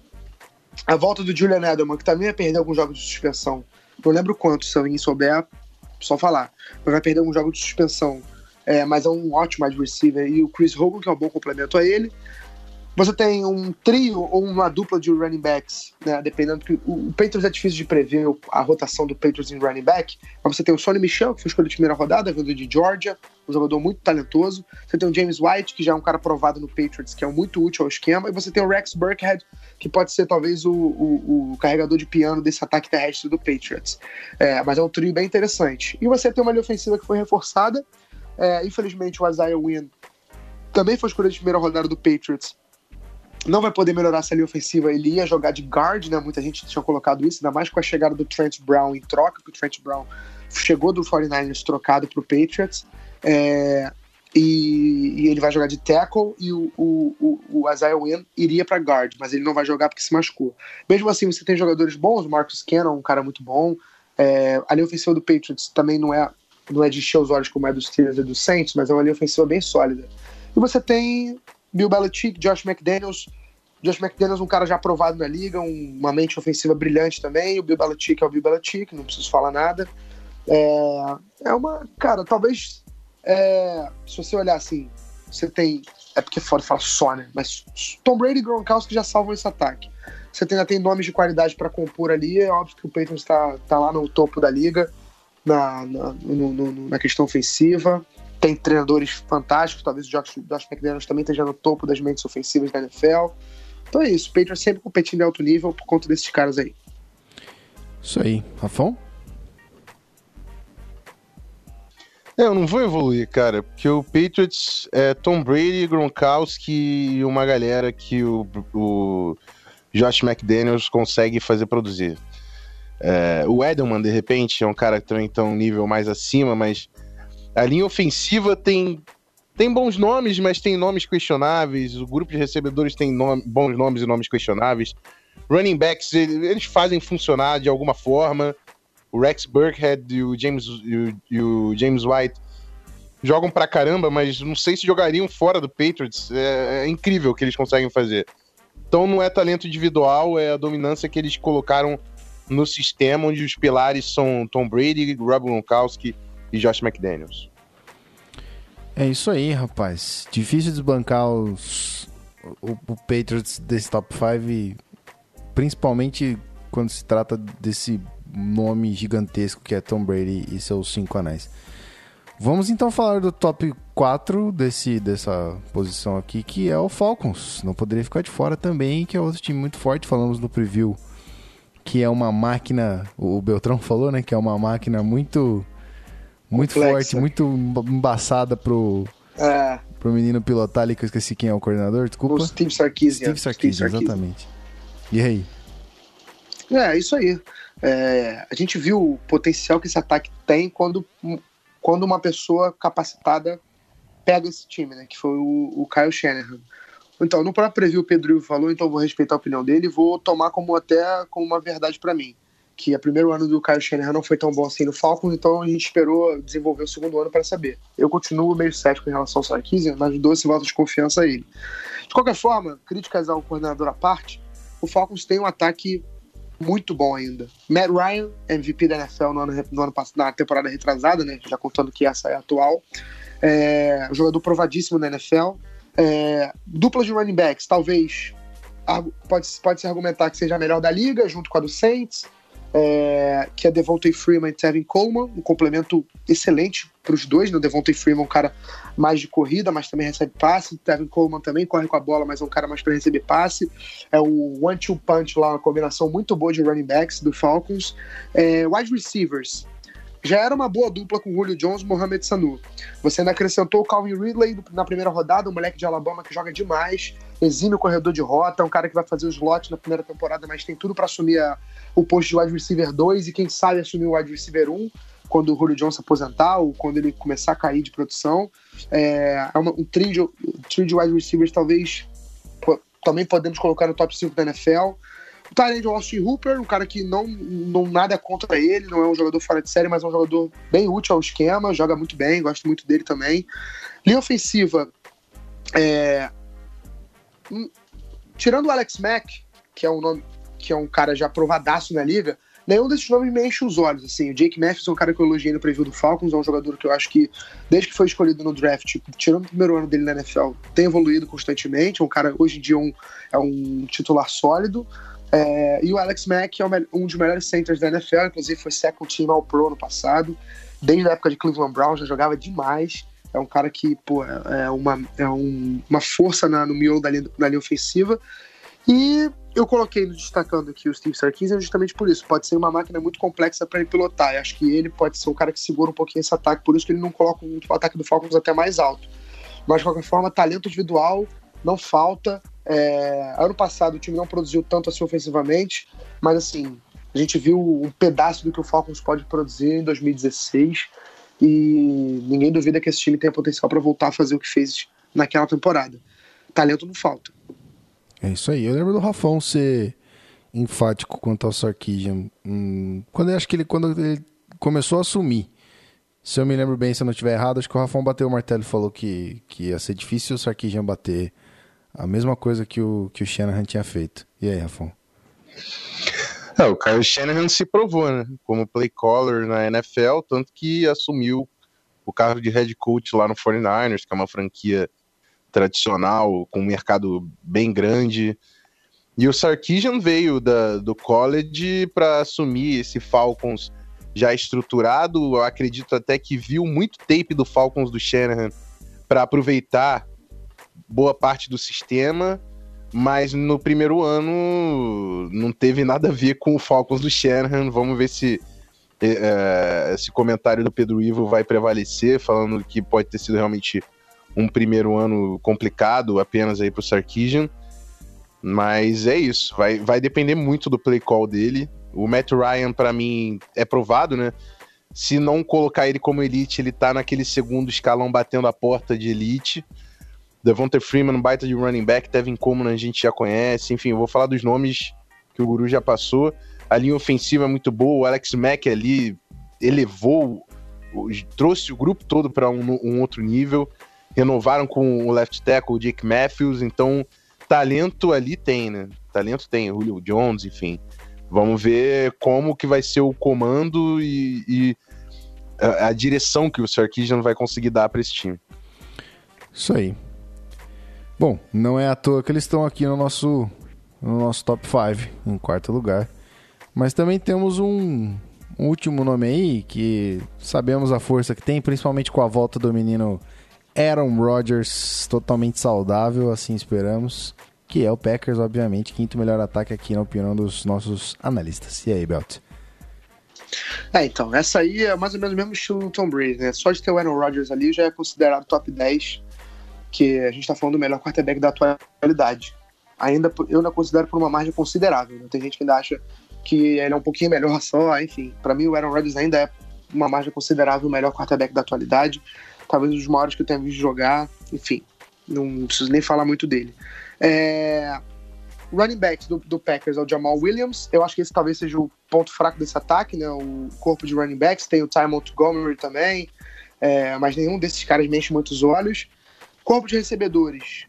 Speaker 3: a volta do Julian Edelman, que também vai perder alguns jogos de suspensão. Não lembro quantos, se alguém souber, só falar. Mas vai perder alguns jogos de suspensão. É, mas é um ótimo wide receiver. E o Chris Hogan, que é um bom complemento a ele. Você tem um trio ou uma dupla de running backs, né? Dependendo que o, Patriots é difícil de prever a rotação do Patriots em running back. Mas você tem o Sonny Michel, que foi escolhido de primeira rodada, vindo de Georgia, um jogador muito talentoso. Você tem o James White, que já é um cara provado no Patriots, que é muito útil ao esquema. E você tem o Rex Burkhead, que pode ser talvez o, o- o carregador de piano desse ataque terrestre do Patriots. É, mas é um trio bem interessante. E você tem uma linha ofensiva que foi reforçada. É, infelizmente, o Isaiah Wynn também foi escolhido de primeira rodada do Patriots. Não vai poder melhorar essa linha ofensiva. Ele ia jogar de guard, né? Muita gente tinha colocado isso, ainda mais com a chegada do Trent Brown em troca, porque o Trent Brown chegou do 49ers trocado para o Patriots. É, e, e ele vai jogar de tackle e o, o, o, o Isaiah Wynn iria para guard, mas ele não vai jogar porque se machucou. Mesmo assim, você tem jogadores bons, o Marcus Cannon, um cara muito bom. É, a linha ofensiva do Patriots também não é, não é de encher os olhos como é dos Steelers e do Saints, mas é uma linha ofensiva bem sólida. E você tem Bill Belichick, Josh McDaniels. Josh McDaniels, um cara já aprovado na liga, um- uma mente ofensiva brilhante também. O Bill Belichick é o Bill Belichick, não preciso falar nada. É, é uma. Cara, talvez. é, se você olhar assim, você tem. É porque é foda falar só, né? Mas Tom Brady e Gronkowski já salvam esse ataque. Você ainda tem nomes de qualidade para compor ali. É óbvio que o Patriots está tá lá no topo da liga, na, na, no- no- na questão ofensiva. Tem treinadores fantásticos. Talvez o Josh, Josh McDaniels também esteja no topo das mentes ofensivas da NFL. Então é isso. O Patriots sempre competindo em alto nível por conta desses caras aí.
Speaker 1: Isso aí. Rafão?
Speaker 2: É, eu não vou evoluir, cara, porque o Patriots é Tom Brady, Gronkowski e uma galera que o, o Josh McDaniels consegue fazer produzir. É, o Edelman, de repente, é um cara que também está um nível mais acima, mas a linha ofensiva tem, tem bons nomes, mas tem nomes questionáveis. O grupo de recebedores tem nome- bons nomes e nomes questionáveis. Running backs, ele- eles fazem funcionar de alguma forma. O Rex Burkhead e o James, e o, e o James White jogam pra caramba, mas não sei se jogariam fora do Patriots. É, é incrível o que eles conseguem fazer. Então não é talento individual, é a dominância que eles colocaram no sistema, onde os pilares são Tom Brady, Rob Gronkowski e Josh McDaniels.
Speaker 1: É isso aí, rapaz. Difícil desbancar os, o, o Patriots desse top 5, principalmente quando se trata desse nome gigantesco que é Tom Brady e seus cinco anéis. Vamos então falar do top 4 desse, dessa posição aqui, que é o Falcons. Não poderia ficar de fora também, que é outro time muito forte. Falamos no preview que é uma máquina, o Beltrão falou, né? Que é uma máquina muito, muito
Speaker 3: Complexa.
Speaker 1: forte, muito embaçada pro,
Speaker 3: É,
Speaker 1: pro menino pilotar ali, que eu esqueci quem é o coordenador, desculpa.
Speaker 3: o Steve Sarkisian.
Speaker 1: Steve Sarkisian, exatamente. E aí?
Speaker 3: É, isso aí. É, a gente viu o potencial que esse ataque tem quando, quando uma pessoa capacitada pega esse time, né? Que foi o, o Kyle Shanahan. Então, no próprio preview o Pedro Ivo falou, então vou respeitar a opinião dele e vou tomar como até como uma verdade para mim. Que o primeiro ano do Kyle Shanahan não foi tão bom assim no Falcons, então a gente esperou desenvolver o segundo ano para saber. Eu continuo meio cético em relação ao Sarkisian, mas dou esse voto de confiança a ele. De qualquer forma, críticas ao coordenador à parte, o Falcons tem um ataque muito bom ainda. Matt Ryan, MVP da NFL no ano, no ano na temporada retrasada, né? Já contando que essa é atual. É, jogador provadíssimo na NFL. É, dupla de running backs, talvez pode, pode se argumentar que seja a melhor da liga, junto com a do Saints, é, que é Devontae Freeman e Tevin Coleman, um complemento excelente para os dois. Né? Devontae Freeman é um cara mais de corrida, mas também recebe passe. Tevin Coleman também corre com a bola, mas é um cara mais para receber passe. É o one-two punch lá, uma combinação muito boa de running backs do Falcons. É, wide receivers. Já era uma boa dupla com Julio Jones e Mohamed Sanu. Você ainda acrescentou o Calvin Ridley na primeira rodada, um moleque de Alabama que joga demais, exime o corredor de rota, é um cara que vai fazer os slot na primeira temporada, mas tem tudo para assumir a- o posto de wide receiver 2 e quem sabe assumir o wide receiver 1 quando o Julio Jones se aposentar ou quando ele começar a cair de produção. É, é uma- um trio de, trio de wide receivers talvez po- também podemos colocar no top 5 da NFL. O Tyrande Austin Hooper, um cara que não, não nada contra ele, não é um jogador fora de série, mas é um jogador bem útil ao esquema, joga muito bem, gosto muito dele também. Linha ofensiva, é, tirando o Alex Mack, que é um nome, que é um cara já provadaço na liga, nenhum desses nomes me enche os olhos. Assim, o Jake Matthews é um cara que eu elogiei no preview do Falcons, é um jogador que eu acho que, desde que foi escolhido no draft, tipo, tirando o primeiro ano dele na NFL, tem evoluído constantemente. É um cara, hoje em dia, um, é um titular sólido. É, e o Alex Mack é um dos melhores centers da NFL, inclusive foi second team ao pro no passado. Desde a época de Cleveland Brown já jogava demais. É um cara que, pô, é é uma, é um- uma força na- no miolo da linha, linha ofensiva. E eu coloquei destacando aqui o Steve Sarkisian justamente por isso. Pode ser uma máquina muito complexa para ele pilotar. E acho que ele pode ser um cara que segura um pouquinho esse ataque, por isso que ele não coloca o ataque do Falcons até mais alto. Mas de qualquer forma, talento individual não falta. É, ano passado o time não produziu tanto assim ofensivamente, mas assim, a gente viu um pedaço do que o Falcons pode produzir em 2016 e ninguém duvida que esse time tem potencial para voltar a fazer o que fez naquela temporada. Talento não falta.
Speaker 1: É isso aí. Eu lembro do Rafão ser enfático quanto ao Sarkisian. Hum, quando eu acho que ele quando ele começou a assumir. Se eu me lembro bem, se eu não estiver errado, acho que o Rafão bateu o martelo e falou que, que ia ser difícil o Sarkisian bater a mesma coisa que o, que o Shanahan tinha feito. E aí, Rafão?
Speaker 2: É, o Kyle Shanahan se provou, né? Como play caller na NFL, tanto que assumiu o cargo de head coach lá no 49ers, que é uma franquia tradicional, com um mercado bem grande. E o Sarkisian veio da, do college para assumir esse Falcons já estruturado. Eu acredito até que viu muito tape do Falcons do Shanahan para aproveitar boa parte do sistema mas no primeiro ano não teve nada a ver com o Falcons do Shanahan. Vamos ver se eh, esse comentário do Pedro Ivo vai prevalecer, falando que pode ter sido realmente um primeiro ano complicado apenas aí pro Sarkisian. Mas é isso, vai, vai depender muito do play call dele. O Matt Ryan, para mim, é provado, né? Se não colocar ele como elite, ele tá naquele segundo escalão batendo a porta de elite. Devonta Freeman, baita de running back, Tevin Coleman a gente já conhece, enfim, eu vou falar dos nomes que o Guru já passou. A linha ofensiva é muito boa, o Alex Mack ali elevou, trouxe o grupo todo para um, um outro nível. Renovaram com o left tackle, o Jake Matthews, então talento ali tem, né? Talento tem, Julio Jones, enfim. Vamos ver como que vai ser o comando e, e a, a direção que o Sarkisian vai conseguir dar para esse time.
Speaker 1: Isso aí. Bom, não é à toa que eles estão aqui no nosso, no nosso top 5, em quarto lugar. Mas também temos um, último nome aí que sabemos a força que tem, principalmente com a volta do menino Aaron Rodgers, totalmente saudável, assim esperamos. Que é o Packers, obviamente, quinto melhor ataque aqui na opinião dos nossos analistas. E aí, Belt?
Speaker 3: É, então, essa aí é mais ou menos o mesmo estilo do Tom Brady, né? Só de ter o Aaron Rodgers ali já é considerado top 10, que a gente tá falando do melhor quarterback da atualidade. Ainda, eu ainda considero por uma margem considerável, né? Tem gente que ainda acha que ele é um pouquinho melhor só, enfim. Pra mim, o Aaron Rodgers ainda é uma margem considerável o melhor quarterback da atualidade. Talvez um dos maiores que eu tenha visto jogar, enfim. Não preciso nem falar muito dele. É, running backs do, do Packers é o Jamal Williams. Eu acho que esse talvez seja o ponto fraco desse ataque, né? O corpo de running backs. Tem o Ty Montgomery também. é, mas nenhum desses caras me enche muitos olhos. Corpo de recebedores.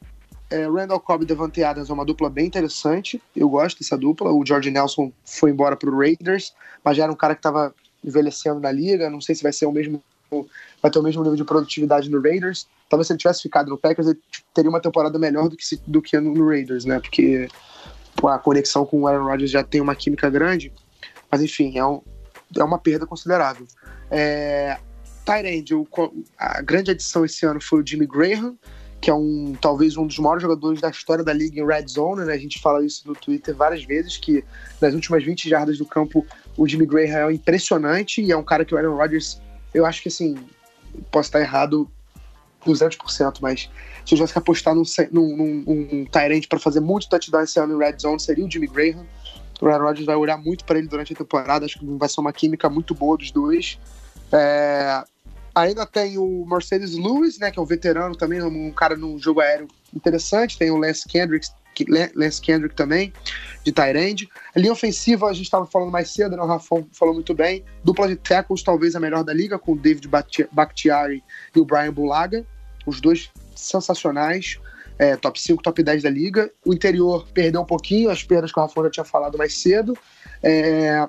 Speaker 3: É, Randall Cobb e Devante Adams é uma dupla bem interessante. Eu gosto dessa dupla. O George Nelson foi embora para o Raiders, mas já era um cara que estava envelhecendo na liga. Não sei se vai ser o mesmo, vai ter o mesmo nível de produtividade no Raiders. Talvez se ele tivesse ficado no Packers, ele teria uma temporada melhor do que, se- do que no, Raiders, né? Porque pô, a conexão com o Aaron Rodgers já tem uma química grande. Mas enfim, é, um- é uma perda considerável. É, Tyrande, a grande adição esse ano foi o Jimmy Graham, que é um talvez um dos maiores jogadores da história da liga em red zone, né? A gente fala isso no Twitter várias vezes que nas últimas 20 jardas do campo o Jimmy Graham é impressionante e é um cara que o Aaron Rodgers, eu acho que assim, posso estar errado 200%, mas se eu tivesse que apostar num, num, num, um para fazer muito touchdown esse ano em red zone, seria o Jimmy Graham. O Aaron Rodgers vai olhar muito para ele durante a temporada, acho que vai ser uma química muito boa dos dois. É, Ainda tem o Mercedes Lewis, né, que é um veterano também, um cara no jogo aéreo interessante. Tem o Lance Kendrick, Lance Kendrick também, de Tyrande. A linha ofensiva, a gente estava falando mais cedo, né, o Rafão falou muito bem. Dupla de tackles, talvez a melhor da liga, com o David Bakhtiari e o Brian Bulaga. Os dois sensacionais. é, top 5, top 10 da liga. O interior perdeu um pouquinho, as perdas que o Rafão já tinha falado mais cedo. É,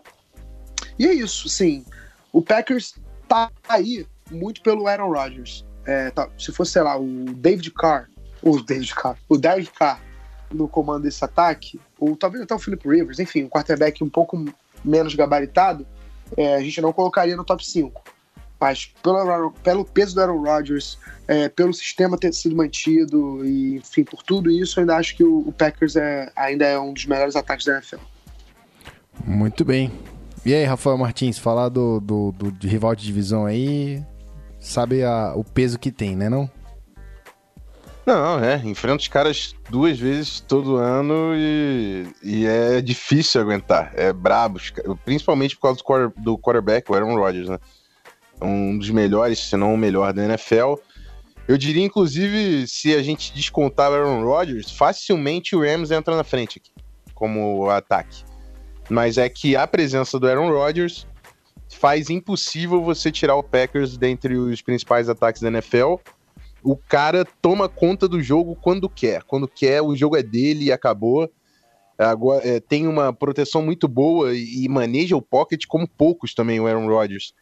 Speaker 3: E é isso, sim. O Packers tá aí muito pelo Aaron Rodgers. É, tá, se fosse, sei lá, o David Carr, o David Carr, o Derek Carr no comando desse ataque, ou talvez até o Philip Rivers, enfim, um quarterback um pouco menos gabaritado, é, a gente não colocaria no top 5. Mas pelo, pelo peso do Aaron Rodgers, é, pelo sistema ter sido mantido, e enfim, por tudo isso, eu ainda acho que o, o Packers é, ainda é um dos melhores ataques da NFL.
Speaker 1: Muito bem. E aí, Rafael Martins, falar do, do, do- rival de divisão aí, sabe a- o peso que tem, né não?
Speaker 2: Não, é, enfrenta os caras duas vezes todo ano e, e é difícil aguentar. É brabo, principalmente por causa do, quarter- do quarterback, o Aaron Rodgers, né? Um dos melhores, se não o melhor da NFL. Eu diria, inclusive, se a gente descontar o Aaron Rodgers, facilmente o Rams entra na frente aqui, como ataque. Mas é que a presença do Aaron Rodgers faz impossível você tirar o Packers dentre os principais ataques da NFL o cara toma conta do jogo quando quer. Quando quer, o jogo é dele e acabou. Agora, é, tem uma proteção muito boa e, maneja o pocket como poucos também, o Aaron Rodgers.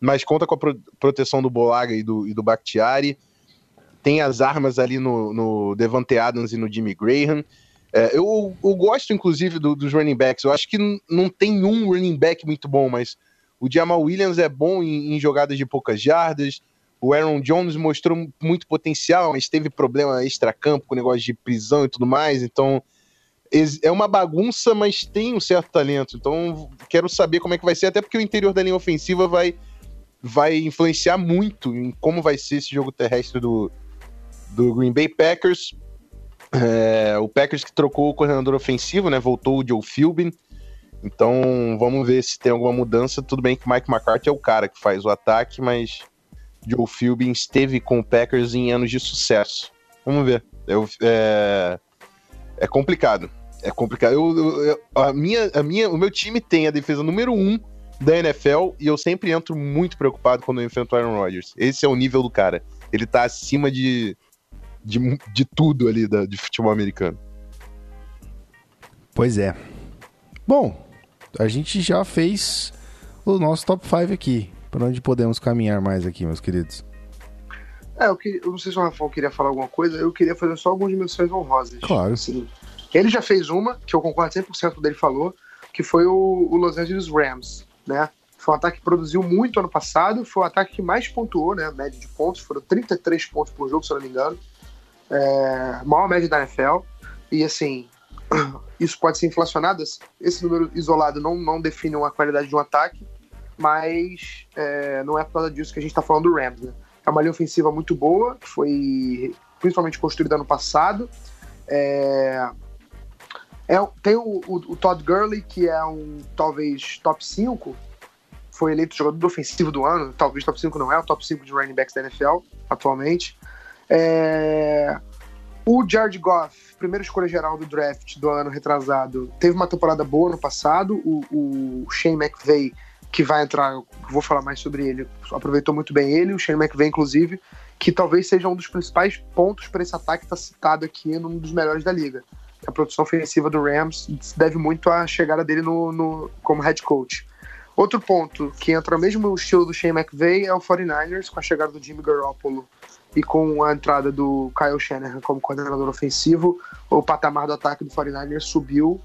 Speaker 2: Mas conta com a pro- proteção do Bolaga e do, e do Bakhtiari. Tem as armas ali no, no Devante Adams e no Jimmy Graham. É, eu, eu gosto, inclusive, do- dos running backs. Eu acho que não tem um running back muito bom, mas o Jamal Williams é bom em, em jogadas de poucas jardas. O Aaron Jones mostrou muito potencial, mas teve problema extra-campo com negócio de prisão e tudo mais. Então, é uma bagunça, mas tem um certo talento. Então, quero saber como é que vai ser, até porque o interior da linha ofensiva vai, vai influenciar muito em como vai ser esse jogo terrestre do, do Green Bay Packers. É, o Packers que trocou o coordenador ofensivo, né? Voltou o Joe Philbin. Então, vamos ver se tem alguma mudança. Tudo bem que Mike McCarthy é o cara que faz o ataque, mas Joe Philbin esteve com o Packers em anos de sucesso. Vamos ver. Eu- é, é complicado. É complicado. Eu- eu- a minha, a minha, o meu time tem a defesa número um da NFL e eu sempre entro muito preocupado quando eu enfrento o Aaron Rodgers. Esse é o nível do cara. Ele tá acima de, de, de tudo ali da, de futebol americano.
Speaker 1: Pois é. Bom, a gente já fez o nosso top 5 aqui. Para onde podemos caminhar mais aqui, meus queridos?
Speaker 3: É, eu, queria, eu não sei se o Rafael queria falar alguma coisa, eu queria fazer só algumas menções honrosas.
Speaker 1: Claro.
Speaker 3: Assim, ele já fez uma, que eu concordo 100% com o dele falou, que foi o, o Los Angeles Rams, né? Foi um ataque que produziu muito ano passado, foi o ataque que mais pontuou, né? Média de pontos, foram 33 pontos por jogo, se eu não me engano. É, maior média da NFL. E assim, isso pode ser inflacionado. Esse número isolado não, não define uma qualidade de um ataque, mas é, não é por causa disso que a gente está falando do Rams, né? É uma linha ofensiva muito boa, que foi principalmente construída ano passado. É, é- tem o, o- o Todd Gurley, que é um talvez top 5, foi eleito jogador ofensivo do ano, talvez top 5 não é, o top 5 de running backs da NFL atualmente. É, o Jared Goff primeira escolha geral do draft do ano retrasado, teve uma temporada boa no passado. O, o Shane McVay, que vai entrar, vou falar mais sobre ele, aproveitou muito bem ele, o Shane McVay, inclusive, que talvez seja um dos principais pontos para esse ataque estar citado aqui num dos melhores da liga. A produção ofensiva do Rams deve muito à chegada dele no, no- como head coach. Outro ponto que entra no mesmo estilo do Shane McVay é o 49ers, com a chegada do Jimmy Garoppolo e com a entrada do Kyle Shanahan como coordenador ofensivo, o patamar do ataque do 49ers subiu.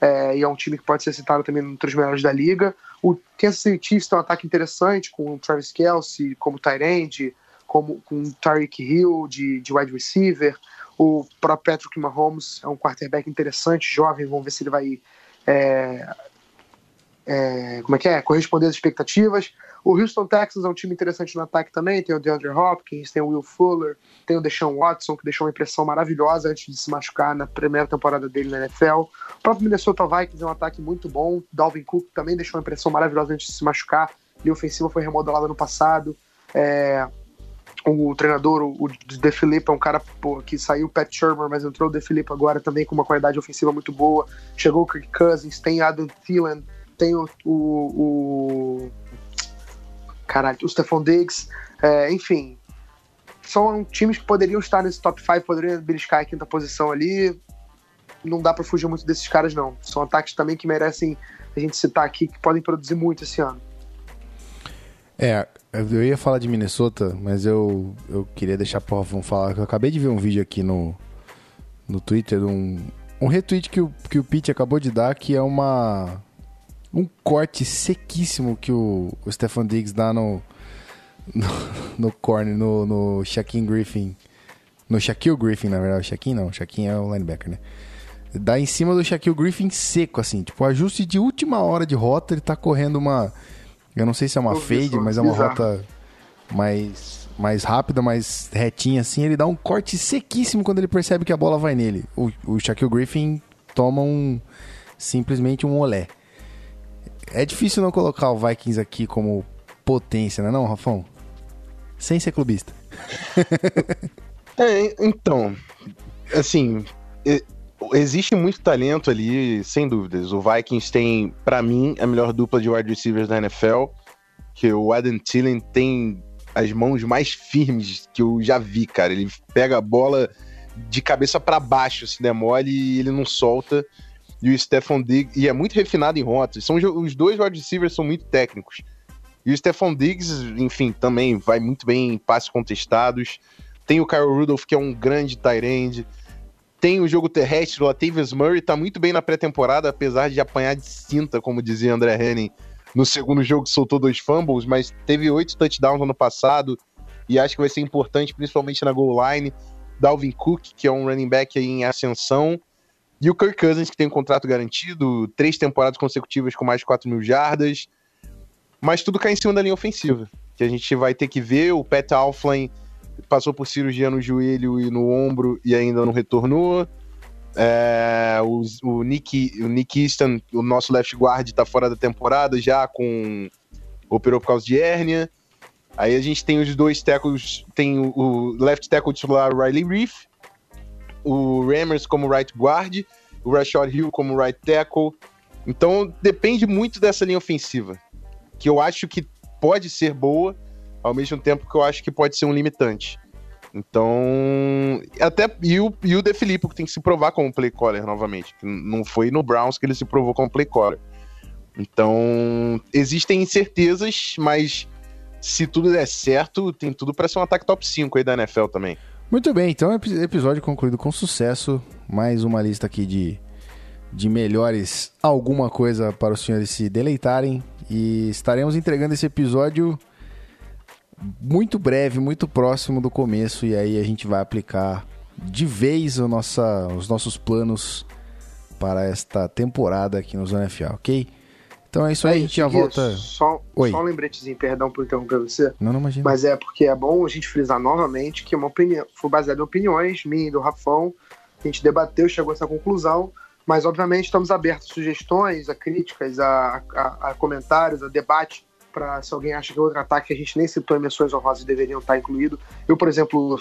Speaker 3: é, e é um time que pode ser citado também entre os melhores da liga. O Kansas City Chiefs tem um ataque interessante, com o Travis Kelsey como tight como, com o Tyreek Hill de, de wide receiver. O próprio Patrick Mahomes é um quarterback interessante, jovem, vamos ver se ele vai é, é, como é que é? Corresponder às expectativas. O Houston Texans é um time interessante no ataque também. Tem o DeAndre Hopkins, tem o Will Fuller, tem o Deshaun Watson, que deixou uma impressão maravilhosa antes de se machucar na primeira temporada dele na NFL. O próprio Minnesota Vikings é um ataque muito bom. Dalvin Cook também deixou uma impressão maravilhosa antes de se machucar. E a ofensiva foi remodelada no passado. É, o treinador, o, De é um cara pô, que saiu Pat Shermer, mas entrou o De agora também com uma qualidade ofensiva muito boa. Chegou o Kirk Cousins, tem Adam Thielen, tem o, o, o caralho, o Stephon Diggs, é, enfim, são times que poderiam estar nesse top 5, poderiam beliscar a quinta posição ali. Não dá pra fugir muito desses caras, não. São ataques também que merecem a gente citar aqui, que podem produzir muito esse ano.
Speaker 1: É, eu ia falar de Minnesota, mas eu, eu queria deixar pro Rafão falar. Eu acabei de ver um vídeo aqui no, no Twitter, um, um retweet que o, que o Pete acabou de dar, que é uma um corte sequíssimo que o, o Stefan Diggs dá no, no, no corner, no, no Shaquille Griffin. No Shaquille Griffin, na verdade. Shaquille não, Shaquille é o linebacker, né? Dá em cima do Shaquille Griffin seco, assim. Tipo, ajuste de última hora de rota, ele tá correndo uma... Eu não sei se é uma
Speaker 3: Eu
Speaker 1: fade, mas é uma
Speaker 3: bizarro.
Speaker 1: rota mais, mais rápida, mais retinha, assim. Ele dá um corte sequíssimo quando ele percebe que a bola vai nele. O, o Shaquille Griffin toma um... Simplesmente um olé. É difícil não colocar o Vikings aqui como potência, né não, Rafão? Sem ser clubista.
Speaker 2: É, então, assim, existe muito talento ali, sem dúvidas. O Vikings tem, pra mim, a melhor dupla de wide receivers da NFL, que o Adam Thielen tem as mãos mais firmes que eu já vi, cara. Ele pega a bola de cabeça pra baixo, se der mole, e ele não solta. E o Stephon Diggs, e é muito refinado em rotas. São, os dois wide receivers são muito técnicos. E o Stephon Diggs, enfim, também vai muito bem em passes contestados. Tem o Kyle Rudolph, que é um grande tight end. Tem o jogo terrestre, o Latavius Murray tá muito bem na pré-temporada, apesar de apanhar de cinta, como dizia André Henning. No segundo jogo soltou dois fumbles, mas teve oito touchdowns ano passado e acho que vai ser importante, principalmente na goal line. Dalvin Cook, que é um running back aí em ascensão. E o Kirk Cousins, que tem um contrato garantido, três temporadas consecutivas com mais de 4 mil jardas. Mas tudo cai em cima da linha ofensiva, que a gente vai ter que ver. O Pat Alflin passou por cirurgia no joelho e no ombro e ainda não retornou. É, o, o, Nick, o Nick Easton, o nosso left guard, tá fora da temporada já, com operou por causa de hérnia. Aí a gente tem os dois tackles, tem o, o left tackle titular Riley Reef, o Rammers como right guard, o Rashad Hill como right tackle. Então depende muito dessa linha ofensiva, que eu acho que pode ser boa, ao mesmo tempo que eu acho que pode ser um limitante. Então, até e o, e o De Filippo que tem que se provar como play caller novamente. Não foi no Browns que ele se provou como play caller. Então, existem incertezas, mas se tudo der certo, tem tudo para ser um ataque top 5 aí da NFL também.
Speaker 1: Muito bem, então epi- episódio concluído com sucesso. Mais uma lista aqui de, de melhores alguma coisa para os senhores se deleitarem. E estaremos entregando esse episódio muito breve, muito próximo do começo. E aí a gente vai aplicar de vez nossa, os nossos planos para esta temporada aqui no Zona FA, ok? Então é isso aí, a gente já volta.
Speaker 3: Só,
Speaker 1: Oi.
Speaker 3: só um lembretezinho, perdão por interromper você.
Speaker 1: Não, não imagina.
Speaker 3: Mas é porque é bom a gente frisar novamente que uma opinião, foi baseada em opiniões, minha e do Rafão. A gente debateu, chegou a essa conclusão. Mas, obviamente, estamos abertos a sugestões, a críticas, a, a- a comentários, a debate. Para se alguém acha que é outro ataque que a gente nem citou em menções honrosas deveriam estar incluído. Eu, por exemplo,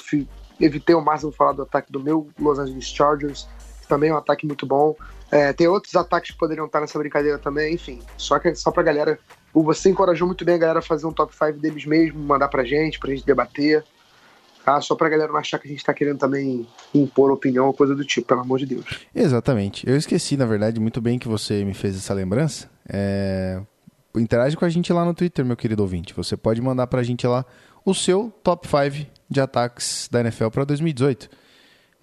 Speaker 3: evitei o máximo falar do ataque do meu Los Angeles Chargers, que também é um ataque muito bom. É, tem outros ataques que poderiam estar nessa brincadeira também, enfim. Só que só pra galera. Você encorajou muito bem a galera a fazer um top 5 deles mesmo, mandar pra gente, pra gente debater. Tá? Só pra galera não achar que a gente tá querendo também impor opinião ou coisa do tipo, pelo amor de Deus.
Speaker 1: Exatamente. Eu esqueci, na verdade, muito bem que você me fez essa lembrança. É... Interage com a gente lá no Twitter, meu querido ouvinte. Você pode mandar pra gente lá o seu top 5 de ataques da NFL para 2018.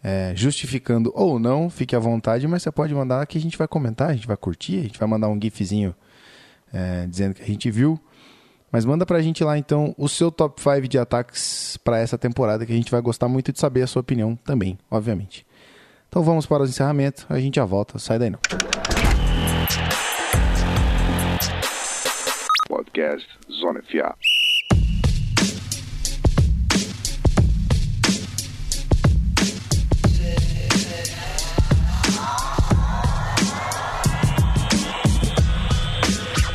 Speaker 1: É, justificando ou não, fique à vontade, mas você pode mandar que a gente vai comentar, a gente vai curtir, a gente vai mandar um gifzinho é, dizendo que a gente viu. Mas manda pra gente lá então o seu top 5 de ataques para essa temporada, que a gente vai gostar muito de saber a sua opinião também, obviamente. Então vamos para os encerramentos, a gente já volta, sai daí não.
Speaker 4: Podcast Zona FA.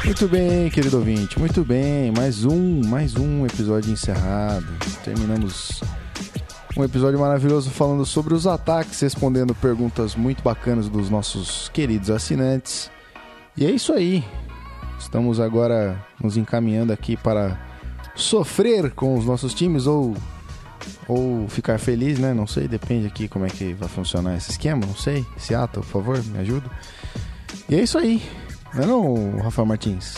Speaker 1: Muito bem, querido ouvinte, muito bem. Mais um, mais um episódio encerrado. Terminamos um episódio maravilhoso falando sobre os ataques, respondendo perguntas muito bacanas dos nossos queridos assinantes. E é isso aí. Estamos agora nos encaminhando aqui para sofrer com os nossos times ou ou ficar feliz, né? Não sei, depende aqui como é que vai funcionar esse esquema, não sei. Seattle, por favor, me ajuda. E é isso aí. Não é não, Rafael Martins?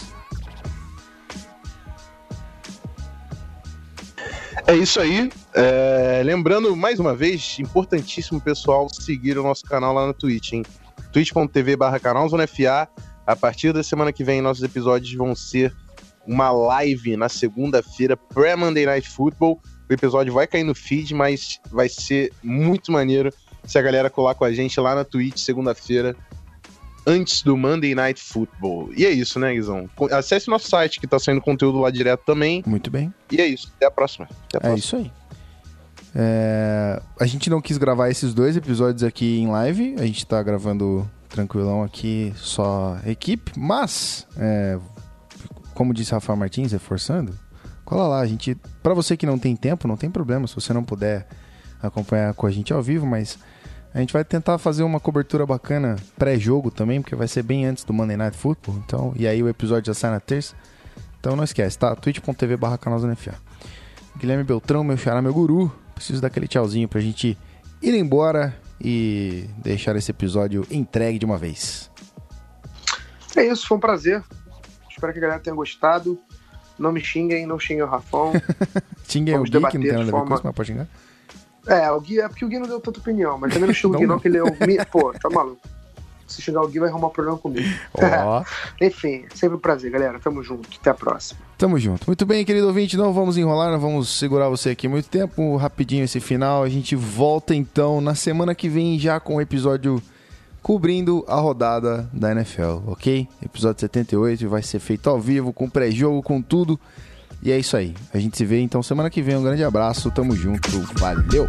Speaker 2: É isso aí. É, lembrando, mais uma vez, importantíssimo, pessoal, seguir o nosso canal lá no Twitch, hein? twitch.tv barra canal Zona FA. A partir da semana que vem, nossos episódios vão ser uma live na segunda-feira, pré-Monday Night Football. O episódio vai cair no feed, mas vai ser muito maneiro se a galera colar com a gente lá na Twitch segunda-feira, antes do Monday Night Football. E é isso, né, Guizão? Acesse nosso site, que tá saindo conteúdo lá direto também.
Speaker 1: Muito bem.
Speaker 2: E é isso. Até a próxima. Até a
Speaker 1: É
Speaker 2: próxima.
Speaker 1: isso aí. É, a gente não quis gravar esses dois episódios aqui em live. A gente tá gravando tranquilão aqui, só equipe. Mas, é, como disse Rafael Martins, reforçando, cola lá. A gente, para você que não tem tempo, não tem problema. Se você não puder acompanhar com a gente ao vivo, mas a gente vai tentar fazer uma cobertura bacana pré-jogo também, porque vai ser bem antes do Monday Night Football. Então, e aí o episódio já sai na terça. Então não esquece, tá? twitch.tv barra. Guilherme Beltrão, meu xará, meu guru. Preciso daquele tchauzinho pra gente ir embora e deixar esse episódio entregue de uma vez.
Speaker 3: É isso, foi um prazer. Espero que a galera tenha gostado. Não me xinguem, não xinguem o Rafão.
Speaker 1: Xinguei o
Speaker 3: Vamos
Speaker 1: Gui, que não tem nada a ver com
Speaker 3: forma-
Speaker 1: isso, mas pode xingar.
Speaker 3: É, o Gui é porque o Gui não deu tanta opinião, mas também não xinga o Gui, não, que ele é o. Pô, tá maluco. Se xingar o Gui, vai arrumar problema comigo.
Speaker 1: Ó,
Speaker 3: Enfim, sempre um prazer, galera. Tamo junto. Até a próxima.
Speaker 1: tamo junto. Muito bem, querido ouvinte, não vamos enrolar, não vamos segurar você aqui muito tempo. Rapidinho esse final. A gente volta então na semana que vem já com o episódio cobrindo a rodada da NFL, ok? Episódio 78 vai ser feito ao vivo, com pré-jogo, com tudo. E é isso aí. A gente se vê então semana que vem. Um grande abraço, tamo junto, valeu!